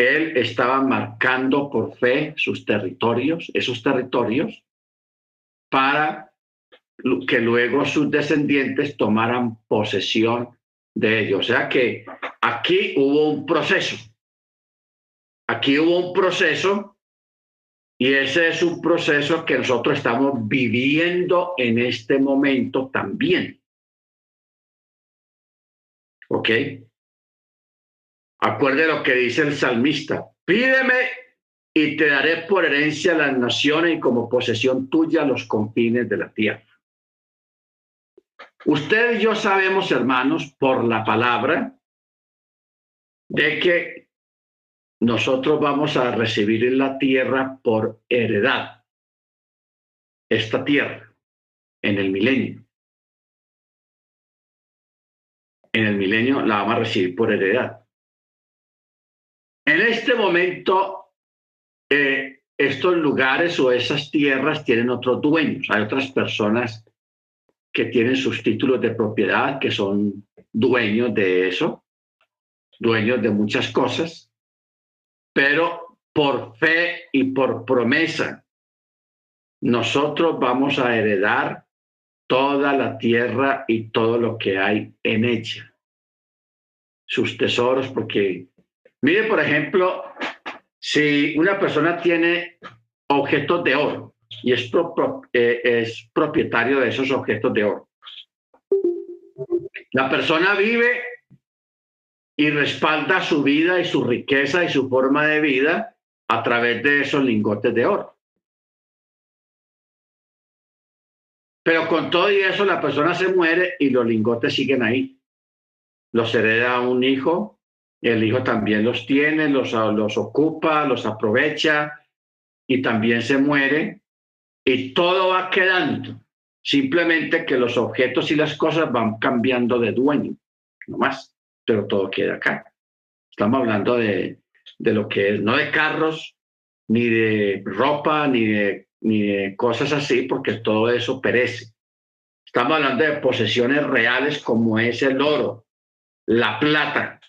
él estaba marcando por fe sus territorios, esos territorios, para que luego sus descendientes tomaran posesión de ellos. O sea que aquí hubo un proceso. Aquí hubo un proceso y ese es un proceso que nosotros estamos viviendo en este momento también. ¿Ok? Acuerde lo que dice el salmista. Pídeme y te daré por herencia las naciones y como posesión tuya los confines de la tierra. Usted y yo sabemos, hermanos, por la palabra, de que nosotros vamos a recibir en la tierra por heredad esta tierra en el milenio en el milenio la vamos a recibir por heredad. En este momento, eh, estos lugares o esas tierras tienen otros dueños. Hay otras personas que tienen sus títulos de propiedad, que son dueños de eso, dueños de muchas cosas, pero por fe y por promesa, nosotros vamos a heredar toda la tierra y todo lo que hay en ella. Sus tesoros, porque, mire, por ejemplo, si una persona tiene objetos de oro y es, eh, es propietario de esos objetos de oro, la persona vive y respalda su vida y su riqueza y su forma de vida a través de esos lingotes de oro. Pero con todo y eso, la persona se muere y los lingotes siguen ahí. Los hereda un hijo, el hijo también los tiene, los, los ocupa, los aprovecha y también se muere. Y todo va quedando. Simplemente que los objetos y las cosas van cambiando de dueño, no más, pero todo queda acá. Estamos hablando de, de lo que es, no de carros, ni de ropa, ni de ni cosas así, porque todo eso perece. Estamos hablando de posesiones reales como es el oro, la plata,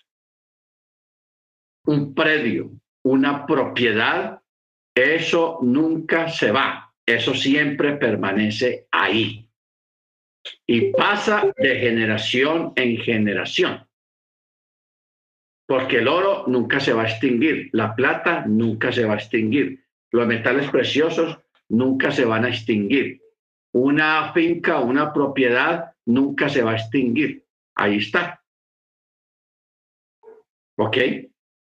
un predio, una propiedad, eso nunca se va, eso siempre permanece ahí y pasa de generación en generación. Porque el oro nunca se va a extinguir, la plata nunca se va a extinguir, los metales preciosos nunca se van a extinguir. Una finca, una propiedad, nunca se va a extinguir. Ahí está. ¿Ok?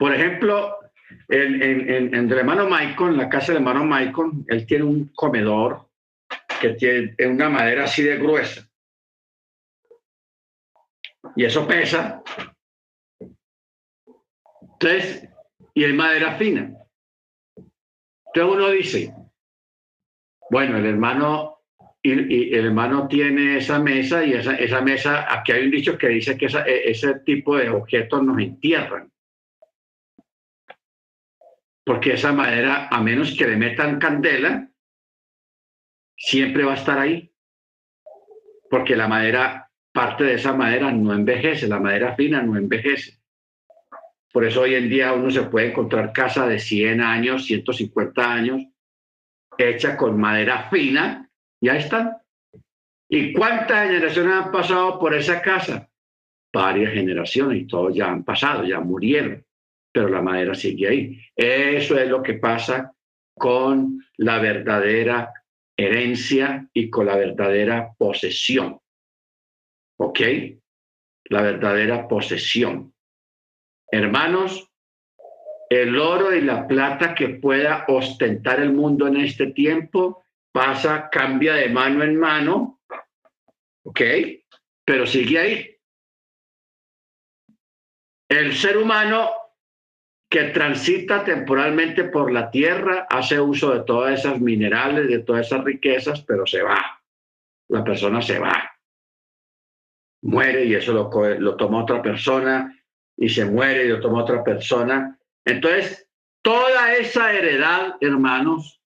Por ejemplo, en, el hermano Michael, en la casa del hermano Michael, él tiene un comedor que tiene una madera así de gruesa. Y eso pesa. Entonces, y es madera fina. Entonces uno dice, bueno, el hermano, y, el hermano tiene esa mesa y esa, esa, mesa, aquí hay un dicho que dice que e, ese tipo de objetos nos entierran. Porque esa madera, a menos que le metan candela, siempre va a estar ahí. Porque la madera, parte de esa madera no envejece, la madera fina no envejece. Por eso hoy en día uno se puede encontrar casa de 100 años, 150 años, hecha con madera fina, ya están. ¿Y cuántas generaciones han pasado por esa casa? Varias generaciones y todos ya han pasado, ya murieron, pero la madera sigue ahí. Eso es lo que pasa con la verdadera herencia y con la verdadera posesión. ¿Ok? La verdadera posesión. Hermanos, el oro y la plata que pueda ostentar el mundo en este tiempo pasa, cambia de mano en mano, ¿ok? Pero sigue ahí. El ser humano que transita temporalmente por la tierra hace uso de todas esas minerales, de todas esas riquezas, pero se va. La persona se va. Muere y eso lo, lo toma otra persona y se muere y lo toma otra persona. Entonces, toda esa heredad, hermanos,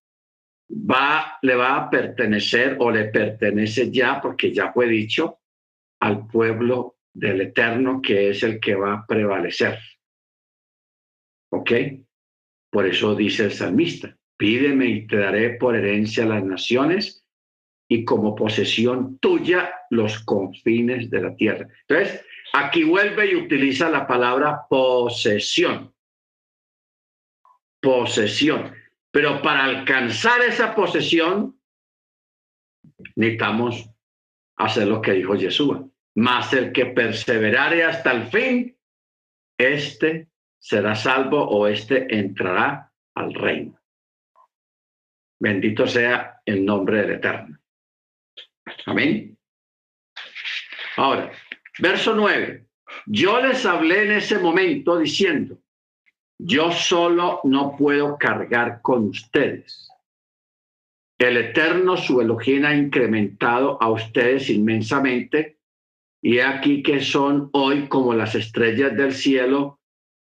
va, le va a pertenecer o le pertenece ya, porque ya fue dicho, al pueblo del Eterno, que es el que va a prevalecer. ¿Ok? Por eso dice el salmista, pídeme y te daré por herencia las naciones y como posesión tuya los confines de la tierra. Entonces, aquí vuelve y utiliza la palabra posesión. Posesión. Pero para alcanzar esa posesión, necesitamos hacer lo que dijo Jesús. Más el que perseverare hasta el fin, este será salvo o este entrará al reino. Bendito sea el nombre del Eterno. Amén. Ahora, verso 9. Yo les hablé en ese momento diciendo, yo solo no puedo cargar con ustedes. El Eterno, su Elohim, ha incrementado a ustedes inmensamente y aquí que son hoy como las estrellas del cielo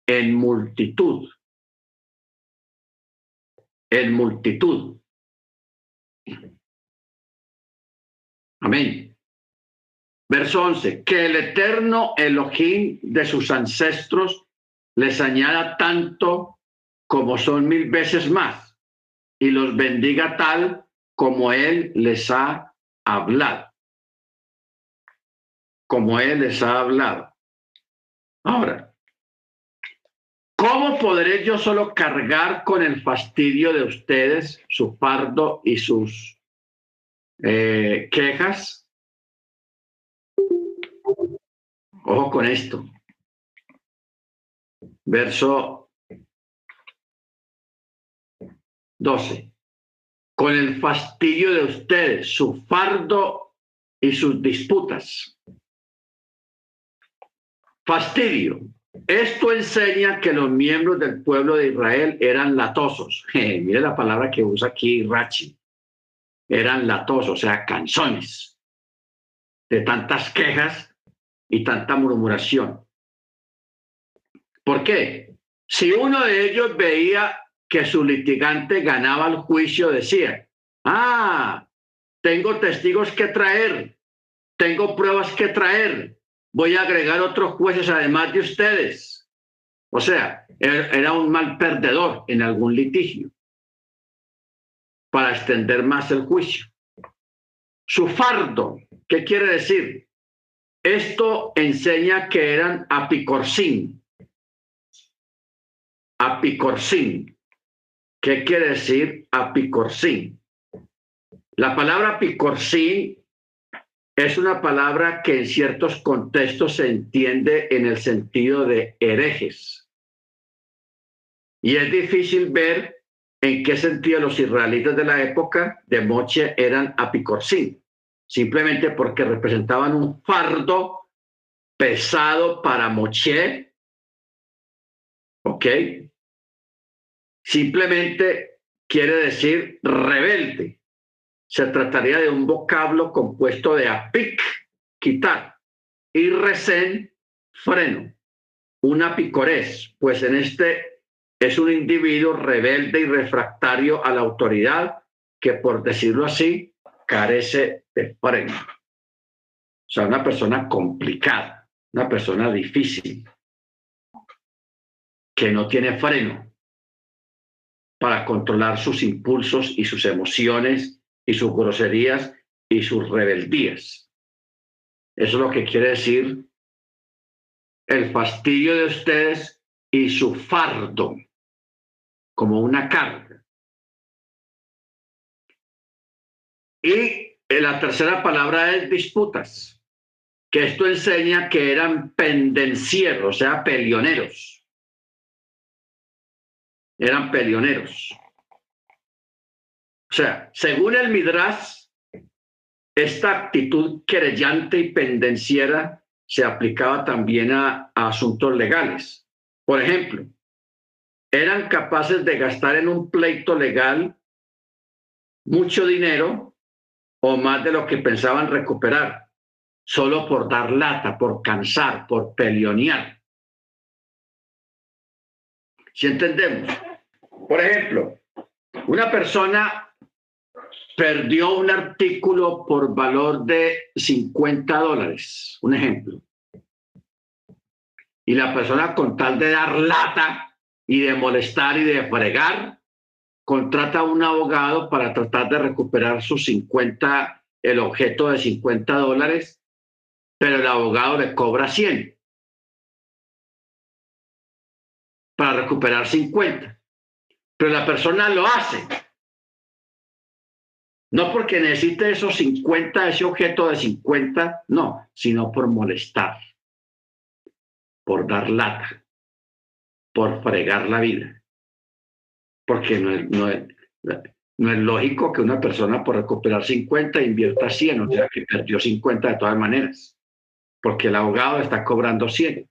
en multitud. En multitud. Amén. Verso 11, que el eterno Elohim de sus ancestros les añada tanto como son mil veces más y los bendiga tal como Él les ha hablado. Como Él les ha hablado. Ahora, ¿cómo podré yo solo cargar con el fastidio de ustedes, su fardo y sus eh, quejas? Ojo con esto verso 12. Con el fastidio de ustedes, su fardo y sus disputas. Fastidio. Esto enseña que los miembros del pueblo de Israel eran latosos. <laughs> mire la palabra que usa aquí Rachi. Eran latosos, o sea, canzones de tantas quejas y tanta murmuración. ¿Por qué? Si uno de ellos veía que su litigante ganaba el juicio, decía, ah, tengo testigos que traer, tengo pruebas que traer, voy a agregar otros jueces además de ustedes. O sea, er, era un mal perdedor en algún litigio para extender más el juicio. Su fardo, ¿qué quiere decir? Esto enseña que eran apicorcín, apicorcín. ¿Qué quiere decir apicorcín? La palabra apicorcín es una palabra que en ciertos contextos se entiende en el sentido de herejes. Y es difícil ver en qué sentido los israelitas de la época de Moche eran apicorcín, simplemente porque representaban un fardo pesado para Moche, ¿ok? simplemente quiere decir rebelde. Se trataría de un vocablo compuesto de apic, quitar, y resen, freno, una picorés, pues en este es un individuo rebelde y refractario a la autoridad que, por decirlo así, carece de freno. O sea, una persona complicada, una persona difícil. que no tiene freno para controlar sus impulsos y sus emociones y sus groserías y sus rebeldías. Eso es lo que quiere decir el fastidio de ustedes y su fardo como una carga. Y la tercera palabra es disputas, que esto enseña que eran pendencieros, o sea, pelioneros. Eran pelioneros. Sea, según el Midrash, esta actitud querellante y pendenciera se aplicaba también a, a asuntos legales. Por ejemplo, eran capaces de gastar en un pleito legal mucho dinero o más de lo que pensaban recuperar, solo por dar lata, por cansar, por pelionear. Si entendemos, por ejemplo, una persona perdió un artículo por valor de 50 dólares, un ejemplo. Y la persona con tal de dar lata y de molestar y de fregar, contrata a un abogado para tratar de recuperar sus 50, el objeto de 50 dólares, pero el abogado le cobra 100 para recuperar 50. Pero la persona lo hace no porque necesite esos 50, ese objeto de 50, no, sino por molestar, por dar lata, por fregar la vida. Porque no es, no es, no es lógico que una persona por recuperar 50 invierta 100, o sea que perdió 50 de todas maneras, porque el abogado está cobrando 100.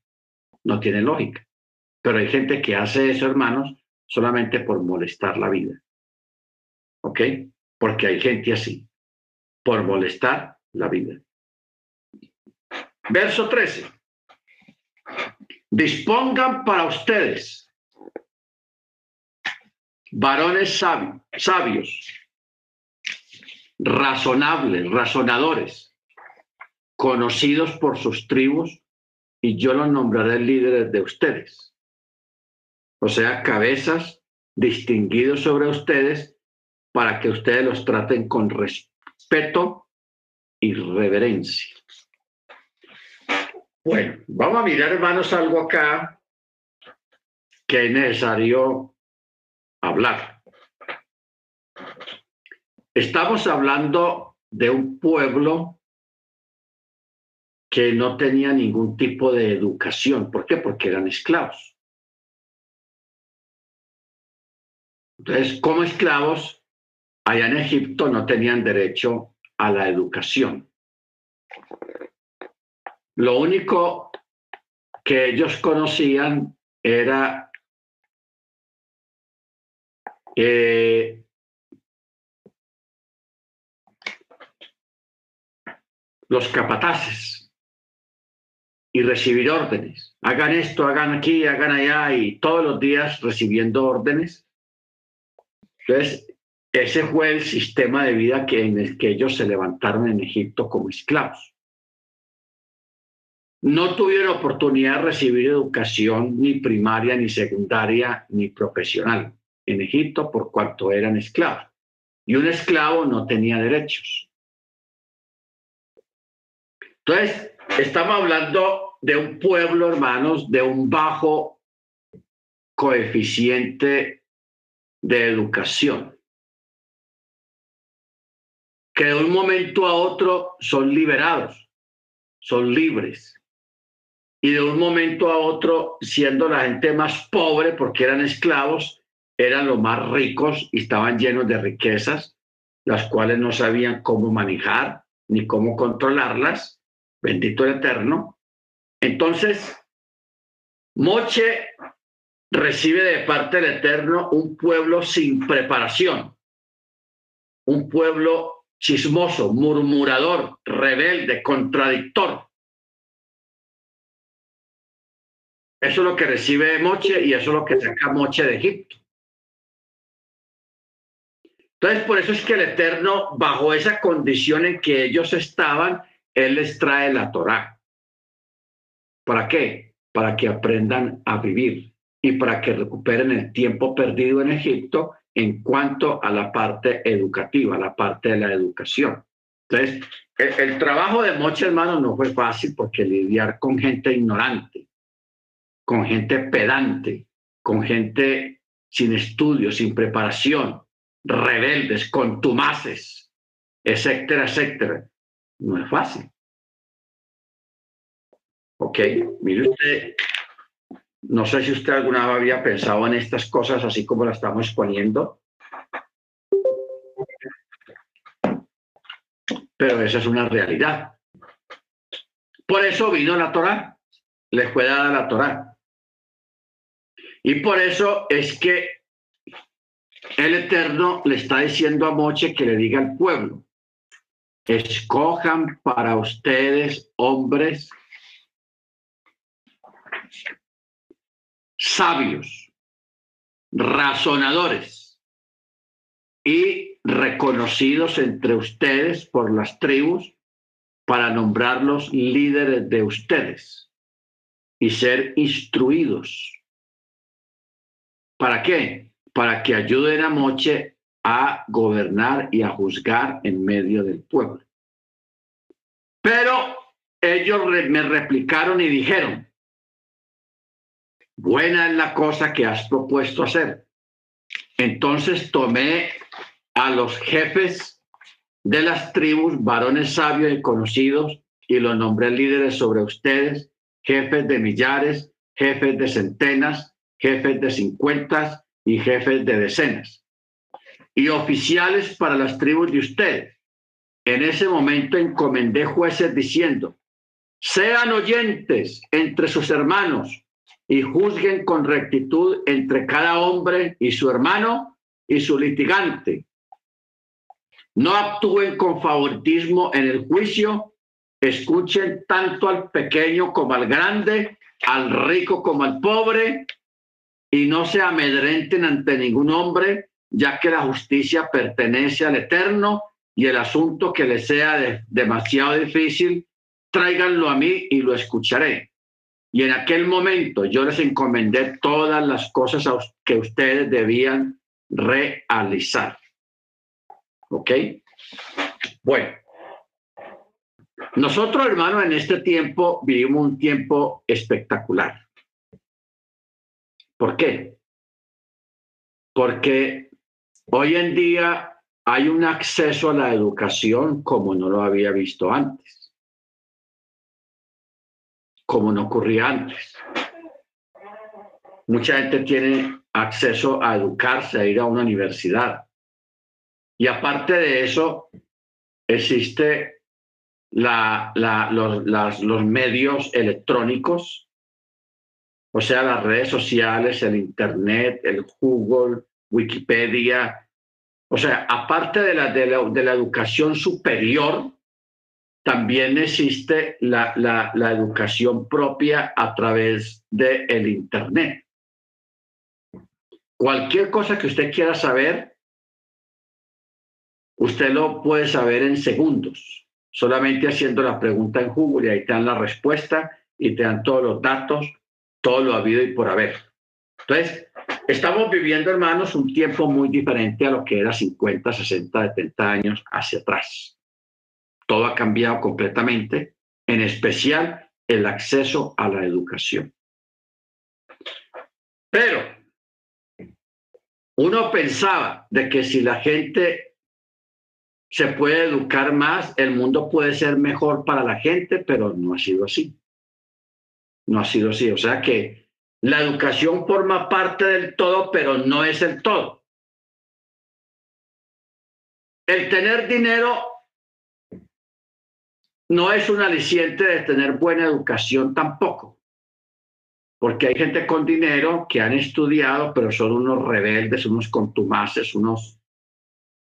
No tiene lógica. Pero hay gente que hace eso, hermanos, solamente por molestar la vida. ¿Ok? Porque hay gente así, por molestar la vida. Verso 13. Dispongan para ustedes varones sabios, sabios, razonables, razonadores, conocidos por sus tribus, y yo los nombraré líderes de ustedes. O sea, cabezas distinguidos sobre ustedes para que ustedes los traten con respeto y reverencia. Bueno, vamos a mirar, hermanos, algo acá que es necesario hablar. Estamos hablando de un pueblo que no tenía ningún tipo de educación. ¿Por qué? Porque eran esclavos. Entonces, como esclavos, allá en Egipto no tenían derecho a la educación. Lo único que ellos conocían era eh, los capataces y recibir órdenes. Hagan esto, hagan aquí, hagan allá y todos los días recibiendo órdenes. Entonces, ese fue el sistema de vida que, en el que ellos se levantaron en Egipto como esclavos. No tuvieron oportunidad de recibir educación ni primaria, ni secundaria, ni profesional en Egipto por cuanto eran esclavos. Y un esclavo no tenía derechos. Entonces, estamos hablando de un pueblo, hermanos, de un bajo coeficiente de educación que de un momento a otro son liberados, son libres. Y de un momento a otro, siendo la gente más pobre porque eran esclavos, eran los más ricos y estaban llenos de riquezas, las cuales no sabían cómo manejar ni cómo controlarlas. Bendito el Eterno. Entonces, Moche recibe de parte del Eterno un pueblo sin preparación, un pueblo chismoso, murmurador, rebelde, contradictor. Eso es lo que recibe Moche y eso es lo que saca Moche de Egipto. Entonces, por eso es que el Eterno, bajo esa condición en que ellos estaban, Él les trae la Torá. ¿Para qué? Para que aprendan a vivir y para que recuperen el tiempo perdido en Egipto en cuanto a la parte educativa, la parte de la educación. Entonces, el, trabajo de Moche, hermano, no fue fácil porque lidiar con gente ignorante, con gente pedante, con gente sin estudios, sin preparación, rebeldes, contumaces, etcétera, etcétera, no es fácil. Ok, mire usted, no sé si usted alguna vez había pensado en estas cosas así como las estamos exponiendo, pero esa es una realidad. Por eso vino la Torá, le fue dada la Torá. Y por eso es que el Eterno le está diciendo a Moche que le diga al pueblo, escojan para ustedes hombres sabios, razonadores y reconocidos entre ustedes por las tribus para nombrarlos líderes de ustedes y ser instruidos. ¿Para qué? Para que ayuden a Moche a gobernar y a juzgar en medio del pueblo. Pero ellos me replicaron y dijeron, buena es la cosa que has propuesto hacer. Entonces tomé a los jefes de las tribus, varones sabios y conocidos, y los nombré líderes sobre ustedes, jefes de millares, jefes de centenas, jefes de cincuentas y jefes de decenas y oficiales para las tribus de ustedes. En ese momento encomendé jueces diciendo, sean oyentes entre sus hermanos y juzguen con rectitud entre cada hombre y su hermano y su litigante. No actúen con favoritismo en el juicio, escuchen tanto al pequeño como al grande, al rico como al pobre, y no se amedrenten ante ningún hombre, ya que la justicia pertenece al Eterno y el asunto que les sea demasiado difícil, tráiganlo a mí y lo escucharé. Y en aquel momento yo les encomendé todas las cosas que ustedes debían realizar. ¿Ok? Bueno, nosotros, hermanos, en este tiempo vivimos un tiempo espectacular. ¿Por qué? Porque Hoy en día hay un acceso a la educación como no lo había visto antes, como no ocurría antes. Mucha gente tiene acceso a educarse, a ir a una universidad. Y aparte de eso, existe la, los, los medios electrónicos, o sea, las redes sociales, el Internet, el Google, Wikipedia. O sea, aparte de la, de la, educación superior, también existe la, educación propia a través del el Internet. Cualquier cosa que usted quiera saber, usted lo puede saber en segundos, solamente haciendo la pregunta en Google y ahí te dan la respuesta y te dan todos los datos, todo lo habido y por haber. Entonces, Estamos viviendo, hermanos, un tiempo muy diferente a lo que era 50, 60, 70 años hacia atrás. Todo ha cambiado completamente, en especial el acceso a la educación. Pero uno pensaba de que si la gente se puede educar más, el mundo puede ser mejor para la gente, pero no ha sido así. No ha sido así. O sea que la educación forma parte del todo, pero no es el todo. El tener dinero no es un aliciente de tener buena educación tampoco, porque hay gente con dinero que han estudiado, pero son unos rebeldes, unos contumaces, unos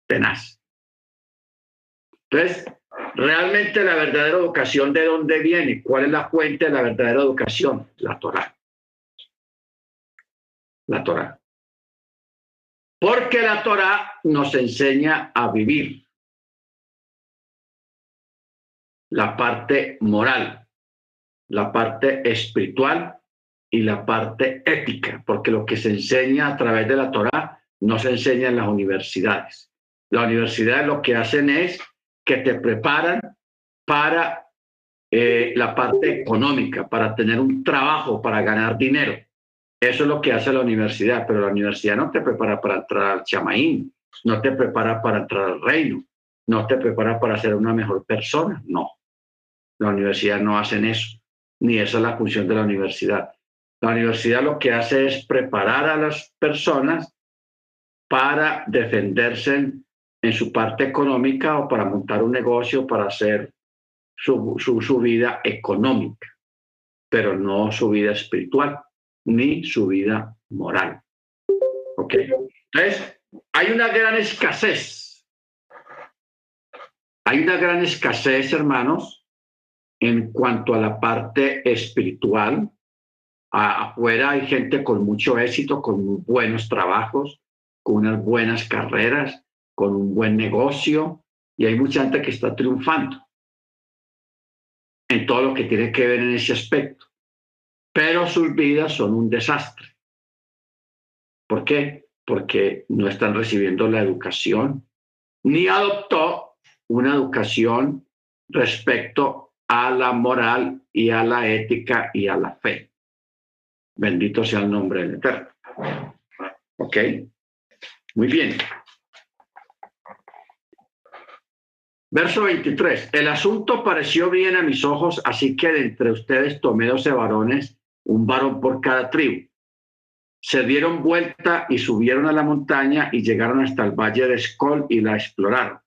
tenaces. Entonces, realmente la verdadera educación, ¿de dónde viene? ¿Cuál es la fuente de la verdadera educación? La Torah la Torah. Porque la Torah nos enseña a vivir la parte moral, la parte espiritual y la parte ética, porque lo que se enseña a través de la Torah no se enseña en las universidades. Las universidades lo que hacen es que te preparan para eh, la parte económica, para tener un trabajo, para ganar dinero. Eso es lo que hace la universidad, pero la universidad no te prepara para entrar al chamaín, no te prepara para entrar al reino, no te prepara para ser una mejor persona, no. La universidad no hacen eso, ni esa es la función de la universidad. La universidad lo que hace es preparar a las personas para defenderse en, su parte económica o para montar un negocio, para hacer su, su vida económica, pero no su vida espiritual ni su vida moral. ¿Ok? Entonces, hay una gran escasez. Hay una gran escasez, hermanos, en cuanto a la parte espiritual. afuera hay gente con mucho éxito, con buenos trabajos, con unas buenas carreras, con un buen negocio, y hay mucha gente que está triunfando en todo lo que tiene que ver en ese aspecto. Pero sus vidas son un desastre. ¿Por qué? Porque no están recibiendo la educación, ni adoptó una educación respecto a la moral y a la ética y a la fe. Bendito sea el nombre del Eterno. ¿Ok? Muy bien. Verso 23. El asunto pareció bien a mis ojos, así que de entre ustedes tomé doce varones, un varón por cada tribu. Se dieron vuelta y subieron a la montaña y llegaron hasta el valle de Escol y la exploraron.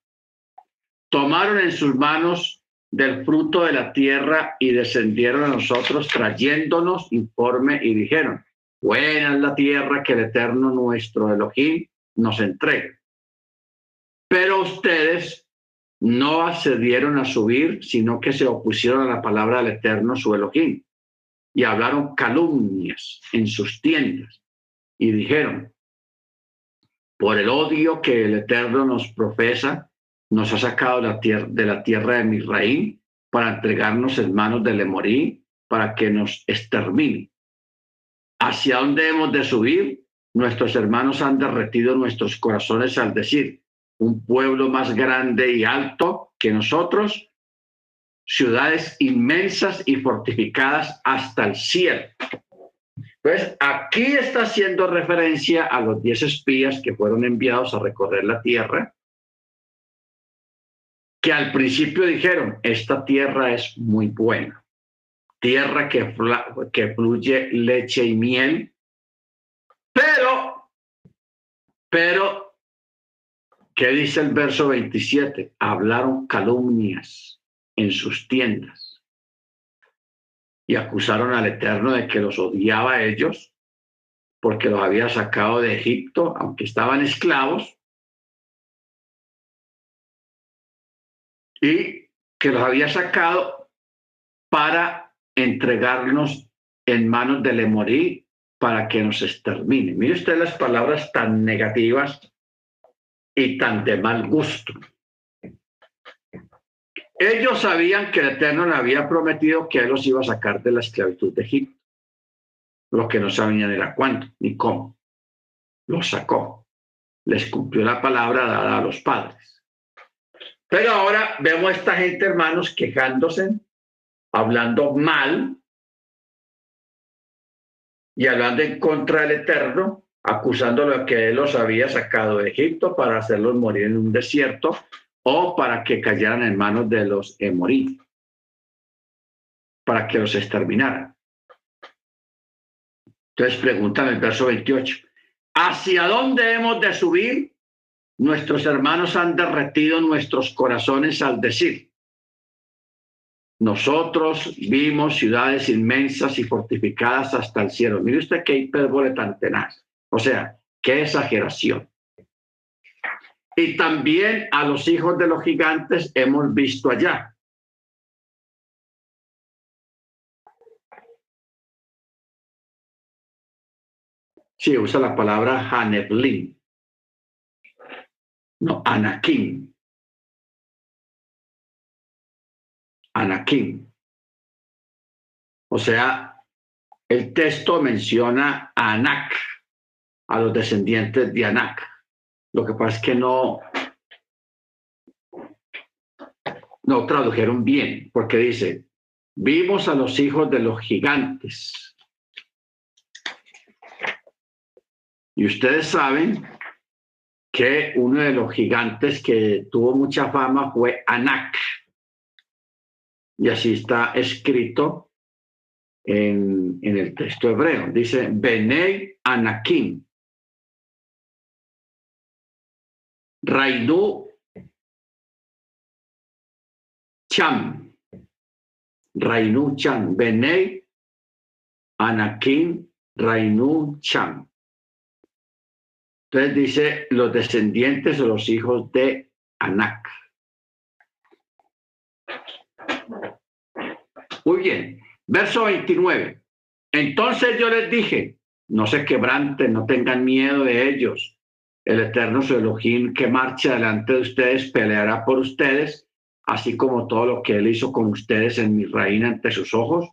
Tomaron en sus manos del fruto de la tierra y descendieron a nosotros trayéndonos informe y dijeron, buena es la tierra que el eterno nuestro Elohim nos entrega. Pero ustedes no accedieron a subir, sino que se opusieron a la palabra del Eterno, su Elohim, y hablaron calumnias en sus tiendas, y dijeron, por el odio que el Eterno nos profesa, nos ha sacado de la tierra de, de Misraín para entregarnos en manos del Emorí, para que nos extermine. ¿Hacia dónde hemos de subir? Nuestros hermanos han derretido nuestros corazones al decir, un pueblo más grande y alto que nosotros, ciudades inmensas y fortificadas hasta el cielo. Pues aquí está haciendo referencia a los diez espías que fueron enviados a recorrer la tierra, que al principio dijeron, esta tierra es muy buena, tierra que, que fluye leche y miel, pero, pero ¿Qué dice el verso 27? Hablaron calumnias en sus tiendas y acusaron al Eterno de que los odiaba a ellos porque los había sacado de Egipto, aunque estaban esclavos, y que los había sacado para entregarnos en manos del Emorí para que nos extermine. Mire usted las palabras tan negativas y tan de mal gusto. Ellos sabían que el Eterno le había prometido que él los iba a sacar de la esclavitud de Egipto. Lo que no sabían era cuándo ni cómo. Los sacó. Les cumplió la palabra dada a los padres. Pero ahora vemos a esta gente, hermanos, quejándose, hablando mal y hablando en contra del Eterno, acusándolo de que él los había sacado de Egipto para hacerlos morir en un desierto o para que cayeran en manos de los Emorí, para que los exterminaran. Entonces preguntan el verso 28, ¿hacia dónde hemos de subir? Nuestros hermanos han derretido nuestros corazones al decir, nosotros vimos ciudades inmensas y fortificadas hasta el cielo. Mire usted qué hipérbole tan tenaz. O sea, qué exageración. Y también a los hijos de los gigantes hemos visto allá. Sí, usa la palabra Haneblin. No, Anakin. Anakin. O sea, el texto menciona a Anak, a los descendientes de Anak. Lo que pasa es que no, no tradujeron bien, porque dice, vimos a los hijos de los gigantes. Y ustedes saben que uno de los gigantes que tuvo mucha fama fue Anak. Y así está escrito en, el texto hebreo. Dice, Benei Anakim. Rainu Cham. Rainu Cham. Benei Anakim Rainu Cham. Entonces dice los descendientes o los hijos de Anak. Muy bien, verso 29. Entonces yo les dije, no se quebranten, no tengan miedo de ellos. El eterno su Elohim que marcha delante de ustedes peleará por ustedes, así como todo lo que él hizo con ustedes en mi reina ante sus ojos.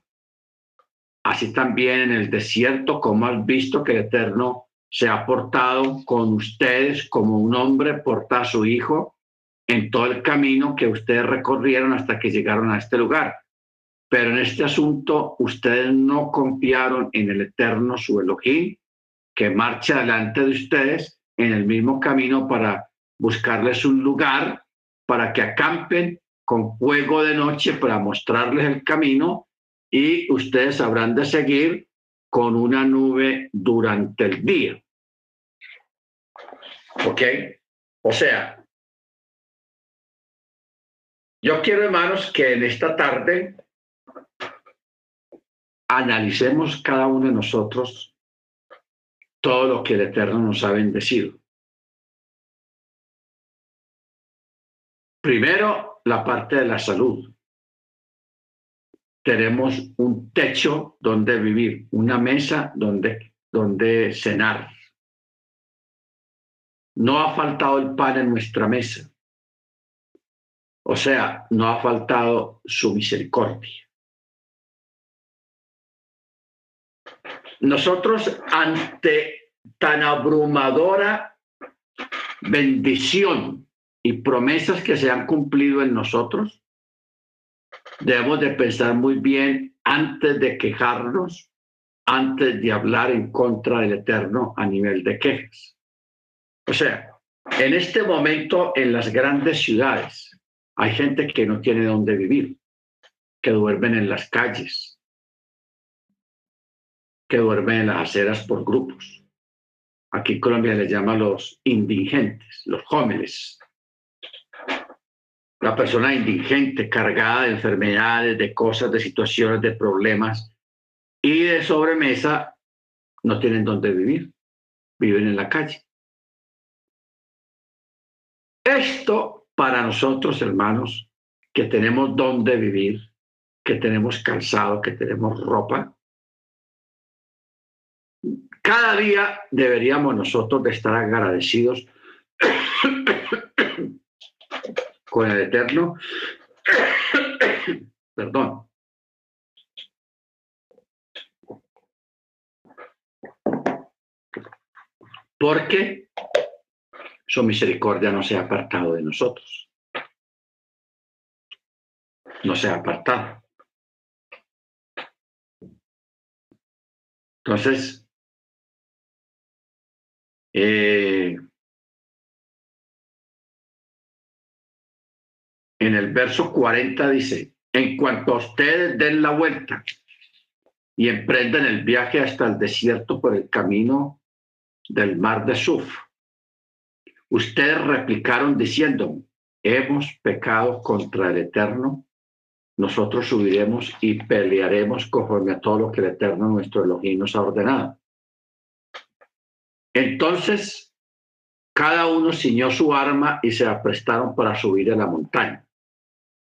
Así también en el desierto, como has visto que el eterno se ha portado con ustedes como un hombre porta a su hijo en todo el camino que ustedes recorrieron hasta que llegaron a este lugar. Pero en este asunto ustedes no confiaron en el eterno su Elohim, que marcha delante de ustedes en el mismo camino para buscarles un lugar para que acampen con fuego de noche para mostrarles el camino y ustedes habrán de seguir con una nube durante el día. ¿Ok? O sea, yo quiero, hermanos, que en esta tarde analicemos cada uno de nosotros todo lo que el Eterno nos ha bendecido. Primero, la parte de la salud. Tenemos un techo donde vivir, una mesa donde, donde cenar. No ha faltado el pan en nuestra mesa. O sea, no ha faltado su misericordia. Nosotros ante tan abrumadora bendición y promesas que se han cumplido en nosotros, debemos de pensar muy bien antes de quejarnos, antes de hablar en contra del Eterno a nivel de quejas. O sea, en este momento en las grandes ciudades hay gente que no tiene dónde vivir, que duermen en las calles, que duermen en las aceras por grupos. Aquí en Colombia les llama los indigentes, los jóvenes. La persona indigente, cargada de enfermedades, de cosas, de situaciones, de problemas y de sobremesa, no tienen dónde vivir, viven en la calle. Esto para nosotros, hermanos, que tenemos donde vivir, que tenemos calzado, que tenemos ropa, cada día deberíamos nosotros estar agradecidos con el Eterno. <coughs> Perdón. Porque su misericordia no se ha apartado de nosotros. No se ha apartado. Entonces, eh, en el verso 40 dice, en cuanto a ustedes den la vuelta y emprenden el viaje hasta el desierto por el camino del mar de Suf, Ustedes replicaron diciendo, hemos pecado contra el Eterno, nosotros subiremos y pelearemos conforme a todo lo que el Eterno, nuestro Elohim, nos ha ordenado. Entonces, cada uno ciñó su arma y se aprestaron para subir a la montaña,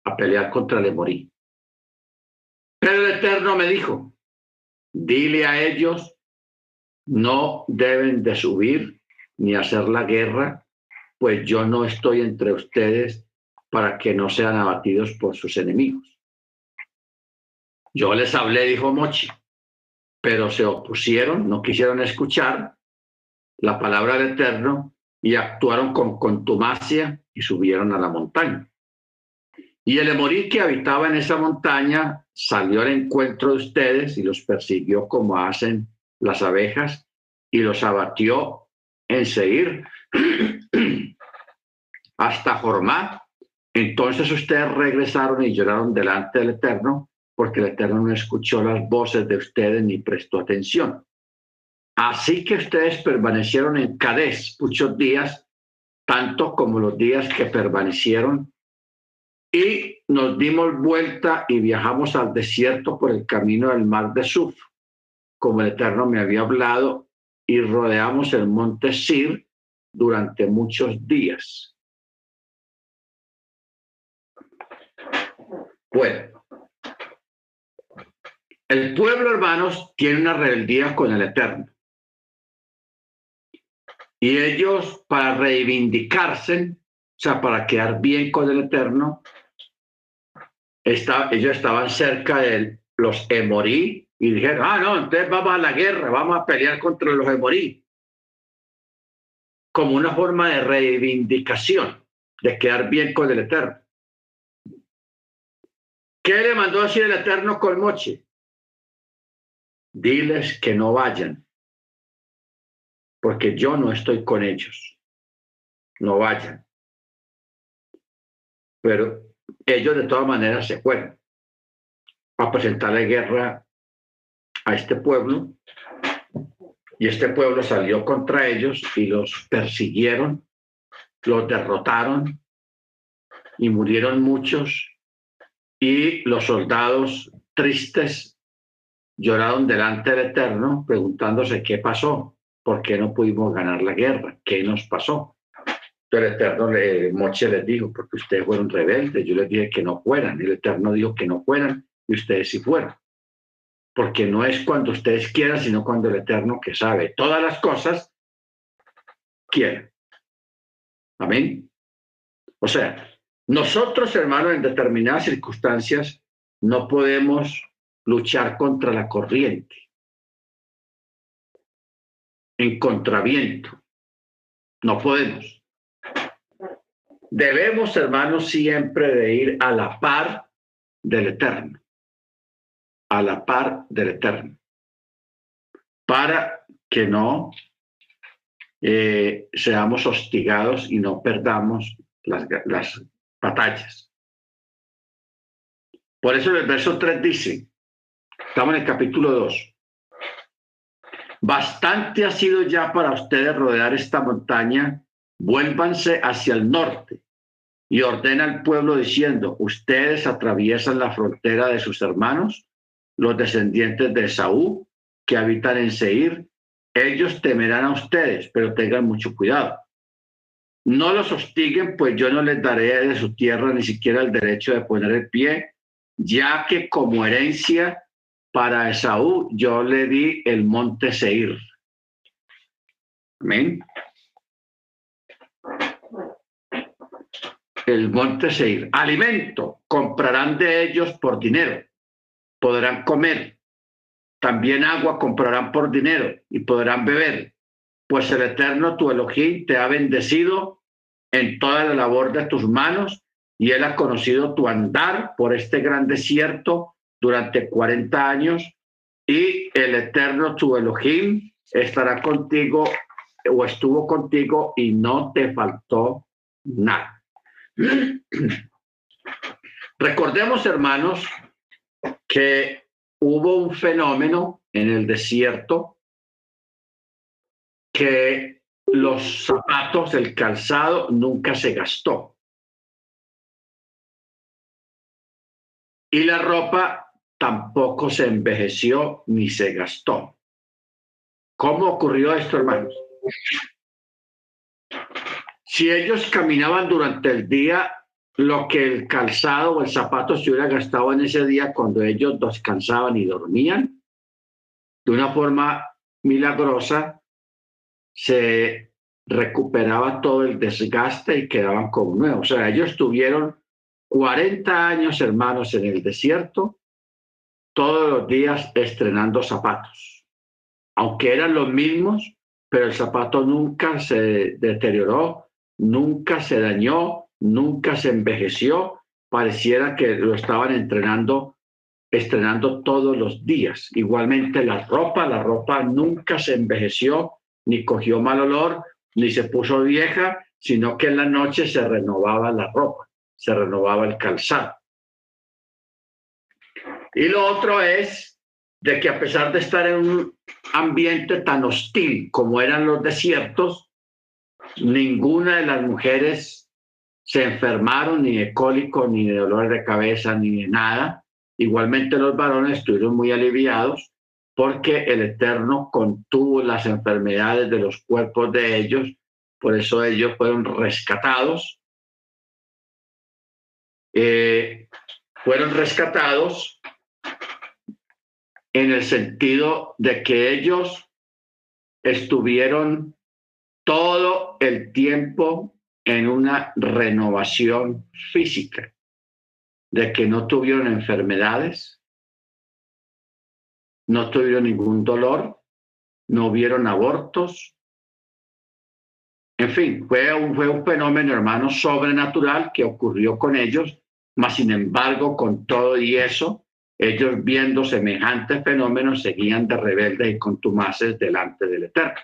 a pelear contra el Emorí. Pero el Eterno me dijo, dile a ellos, no deben de subir ni hacer la guerra, pues yo no estoy entre ustedes para que no sean abatidos por sus enemigos. Yo les hablé, dijo Mochi, pero se opusieron, no quisieron escuchar la palabra del Eterno y actuaron con contumacia y subieron a la montaña. Y el Emorí que habitaba en esa montaña salió al encuentro de ustedes y los persiguió como hacen las abejas y los abatió en Seir <clears throat> hasta Jormá. Entonces ustedes regresaron y lloraron delante del Eterno porque el Eterno no escuchó las voces de ustedes ni prestó atención. Así que ustedes permanecieron en Cadés muchos días, tanto como los días que permanecieron, y nos dimos vuelta y viajamos al desierto por el camino del mar de Suf, como el Eterno me había hablado, y rodeamos el monte Sir durante muchos días. Bueno, el pueblo, hermanos, tiene una rebeldía con el Eterno. Y ellos, para reivindicarse, o sea, para quedar bien con el Eterno, ellos estaban cerca de los Emorí y dijeron, ah, no, entonces vamos a la guerra, vamos a pelear contra los Emorí. Como una forma de reivindicación, de quedar bien con el Eterno. ¿Qué le mandó a decir el Eterno con Moche? Diles que no vayan, porque yo no estoy con ellos. No vayan. Pero ellos de todas maneras se fueron a presentarle guerra a este pueblo y este pueblo salió contra ellos y los persiguieron, los derrotaron y murieron muchos y los soldados tristes lloraron delante del Eterno preguntándose qué pasó, por qué no pudimos ganar la guerra, qué nos pasó. El Eterno le, Moche les dijo, porque ustedes fueron rebeldes, yo les dije que no fueran, el Eterno dijo que no fueran, y ustedes sí fueron. Porque no es cuando ustedes quieran, sino cuando el Eterno que sabe todas las cosas, quiere. Amén. O sea, nosotros, hermanos, en determinadas circunstancias, no podemos luchar contra la corriente, en contraviento. No podemos. Debemos, hermanos, siempre de ir a la par del Eterno, a la par del Eterno, para que no eh, seamos hostigados y no perdamos las, las batallas. Por eso el verso 3 dice, Estamos en el capítulo 2. Bastante ha sido ya para ustedes rodear esta montaña. Vuélvanse hacia el norte y ordena al pueblo diciendo, ustedes atraviesan la frontera de sus hermanos, los descendientes de Saúl, que habitan en Seir. Ellos temerán a ustedes, pero tengan mucho cuidado. No los hostiguen, pues yo no les daré de su tierra ni siquiera el derecho de poner el pie, ya que como herencia para Esaú yo le di el monte Seir. Amén. El monte Seir. Alimento, comprarán de ellos por dinero. Podrán comer. También agua comprarán por dinero y podrán beber. Pues el Eterno, tu Elohim, te ha bendecido en toda la labor de tus manos y él ha conocido tu andar por este gran desierto durante 40 años y el eterno tu Elohim estará contigo o estuvo contigo y no te faltó nada. Recordemos, hermanos, que hubo un fenómeno en el desierto que los zapatos, el calzado nunca se gastó. Y la ropa tampoco se envejeció ni se gastó. ¿Cómo ocurrió esto, hermanos? Si ellos caminaban durante el día, lo que el calzado o el zapato se hubiera gastado en ese día cuando ellos descansaban y dormían, de una forma milagrosa, se recuperaba todo el desgaste y quedaban como nuevos. O sea, ellos tuvieron 40 años, hermanos, en el desierto todos los días estrenando zapatos. Aunque eran los mismos, pero el zapato nunca se deterioró, nunca se dañó, nunca se envejeció. Pareciera que lo estaban entrenando, estrenando todos los días. Igualmente la ropa, la ropa nunca se envejeció, ni cogió mal olor, ni se puso vieja, sino que en la noche se renovaba la ropa, se renovaba el calzado. Y lo otro es de que a pesar de estar en un ambiente tan hostil como eran los desiertos, ninguna de las mujeres se enfermaron ni de cólico, ni de dolor de cabeza, ni de nada. Igualmente los varones estuvieron muy aliviados porque el Eterno contuvo las enfermedades de los cuerpos de ellos, por eso ellos fueron rescatados. Eh, fueron rescatados en el sentido de que ellos estuvieron todo el tiempo en una renovación física, de que no tuvieron enfermedades, no tuvieron ningún dolor, no hubieron abortos. En fin, fue un, fue un fenómeno, hermano, sobrenatural que ocurrió con ellos, mas sin embargo, con todo y eso, ellos viendo semejantes fenómenos seguían de rebeldes y contumaces delante del Eterno.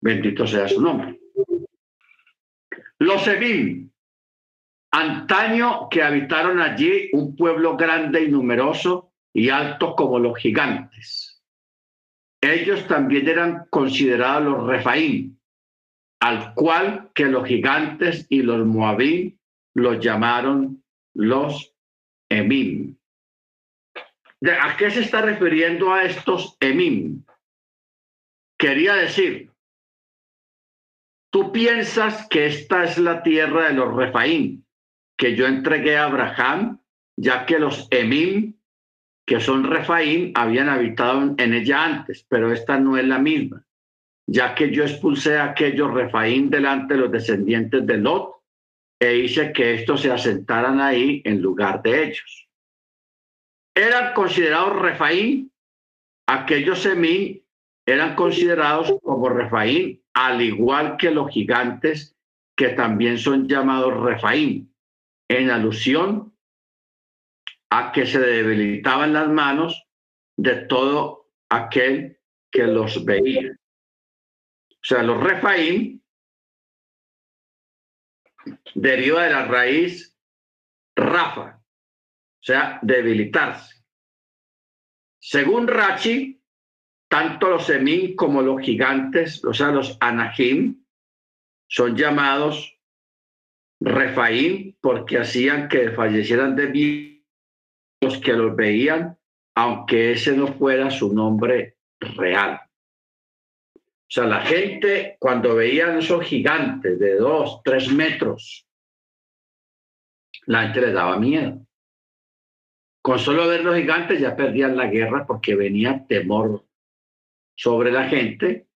Bendito sea su nombre. Los Evim, antaño que habitaron allí un pueblo grande y numeroso y alto como los gigantes. Ellos también eran considerados los Refaim, al cual que los gigantes y los Moabim los llamaron los Emim. ¿A qué se está refiriendo a estos Emim? Quería decir, tú piensas que esta es la tierra de los Refaín, que yo entregué a Abraham, ya que los Emim, que son Refaín, habían habitado en ella antes, pero esta no es la misma, ya que yo expulsé a aquellos Refaín delante de los descendientes de Lot e hice que estos se asentaran ahí en lugar de ellos. Eran considerados Refaín, aquellos semí eran considerados como Refaín, al igual que los gigantes que también son llamados Refaín, en alusión a que se debilitaban las manos de todo aquel que los veía. O sea, los Refaín deriva de la raíz Rafa, o sea, debilitarse. Según Rachi, tanto los Emín como los gigantes, o sea, los Anahim, son llamados Refaín porque hacían que fallecieran de los que los veían, aunque ese no fuera su nombre real. O sea, la gente cuando veían esos gigantes de dos, tres metros, la gente les daba miedo. Con solo ver los gigantes ya perdían la guerra porque venía temor sobre la gente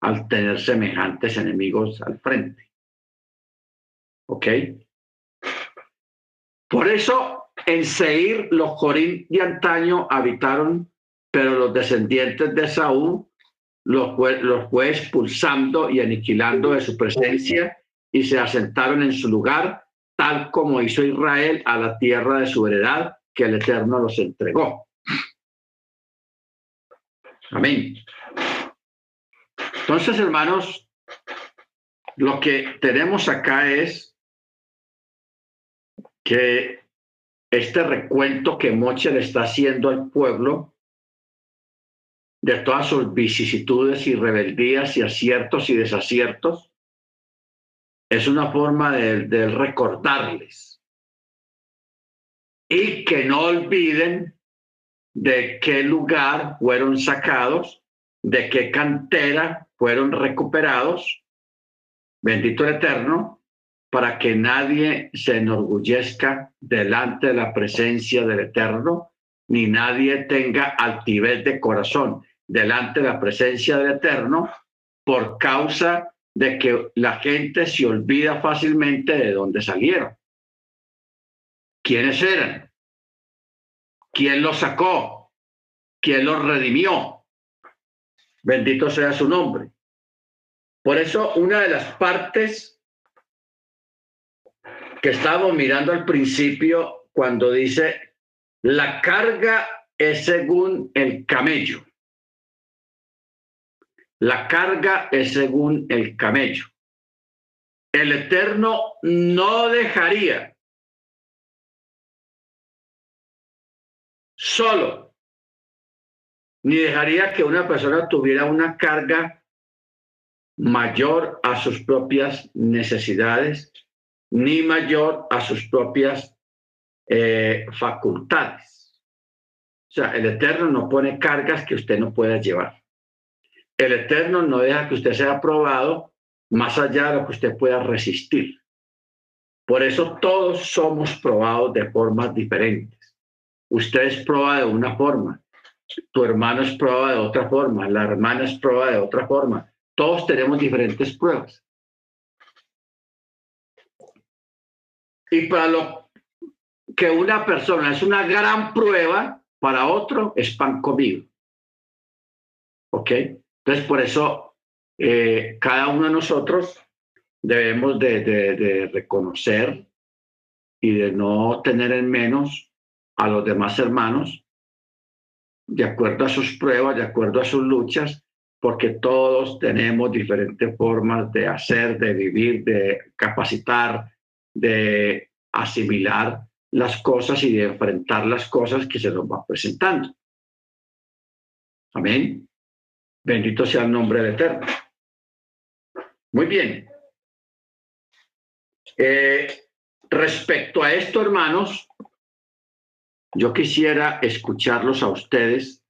al tener semejantes enemigos al frente. ¿Ok? Por eso en Seir los Jorín de antaño habitaron, pero los descendientes de Saúl los fue, los fue expulsando y aniquilando de su presencia y se asentaron en su lugar, tal como hizo Israel a la tierra de su heredad que el Eterno los entregó. Amén. Entonces, hermanos, lo que tenemos acá es que este recuento que Moche le está haciendo al pueblo de todas sus vicisitudes y rebeldías y aciertos y desaciertos, es una forma de, recordarles y que no olviden de qué lugar fueron sacados, de qué cantera fueron recuperados, bendito el Eterno, para que nadie se enorgullezca delante de la presencia del Eterno, ni nadie tenga altivez de corazón, delante de la presencia del Eterno por causa de que la gente se olvida fácilmente de dónde salieron. ¿Quiénes eran? ¿Quién lo sacó? ¿Quién lo redimió? Bendito sea su nombre. Por eso una de las partes que estábamos mirando al principio cuando dice, la carga es según el camello. La carga es según el camello. El Eterno no dejaría solo, ni dejaría que una persona tuviera una carga mayor a sus propias necesidades, ni mayor a sus propias eh, facultades. O sea, el Eterno no pone cargas que usted no pueda llevar. El Eterno no deja que usted sea probado más allá de lo que usted pueda resistir. Por eso todos somos probados de formas diferentes. Usted es probado de una forma, tu hermano es probado de otra forma, la hermana es probada de otra forma. Todos tenemos diferentes pruebas. Y para lo que una persona es una gran prueba, para otro es pan comido. ¿Ok? Entonces, por eso eh, cada uno de nosotros debemos de, reconocer y de no tener en menos a los demás hermanos de acuerdo a sus pruebas, de acuerdo a sus luchas, porque todos tenemos diferentes formas de hacer, de vivir, de capacitar, de asimilar las cosas y de enfrentar las cosas que se nos van presentando. Amén. Bendito sea el nombre del Eterno. Muy bien. Eh, respecto a esto, hermanos, yo quisiera escucharlos a ustedes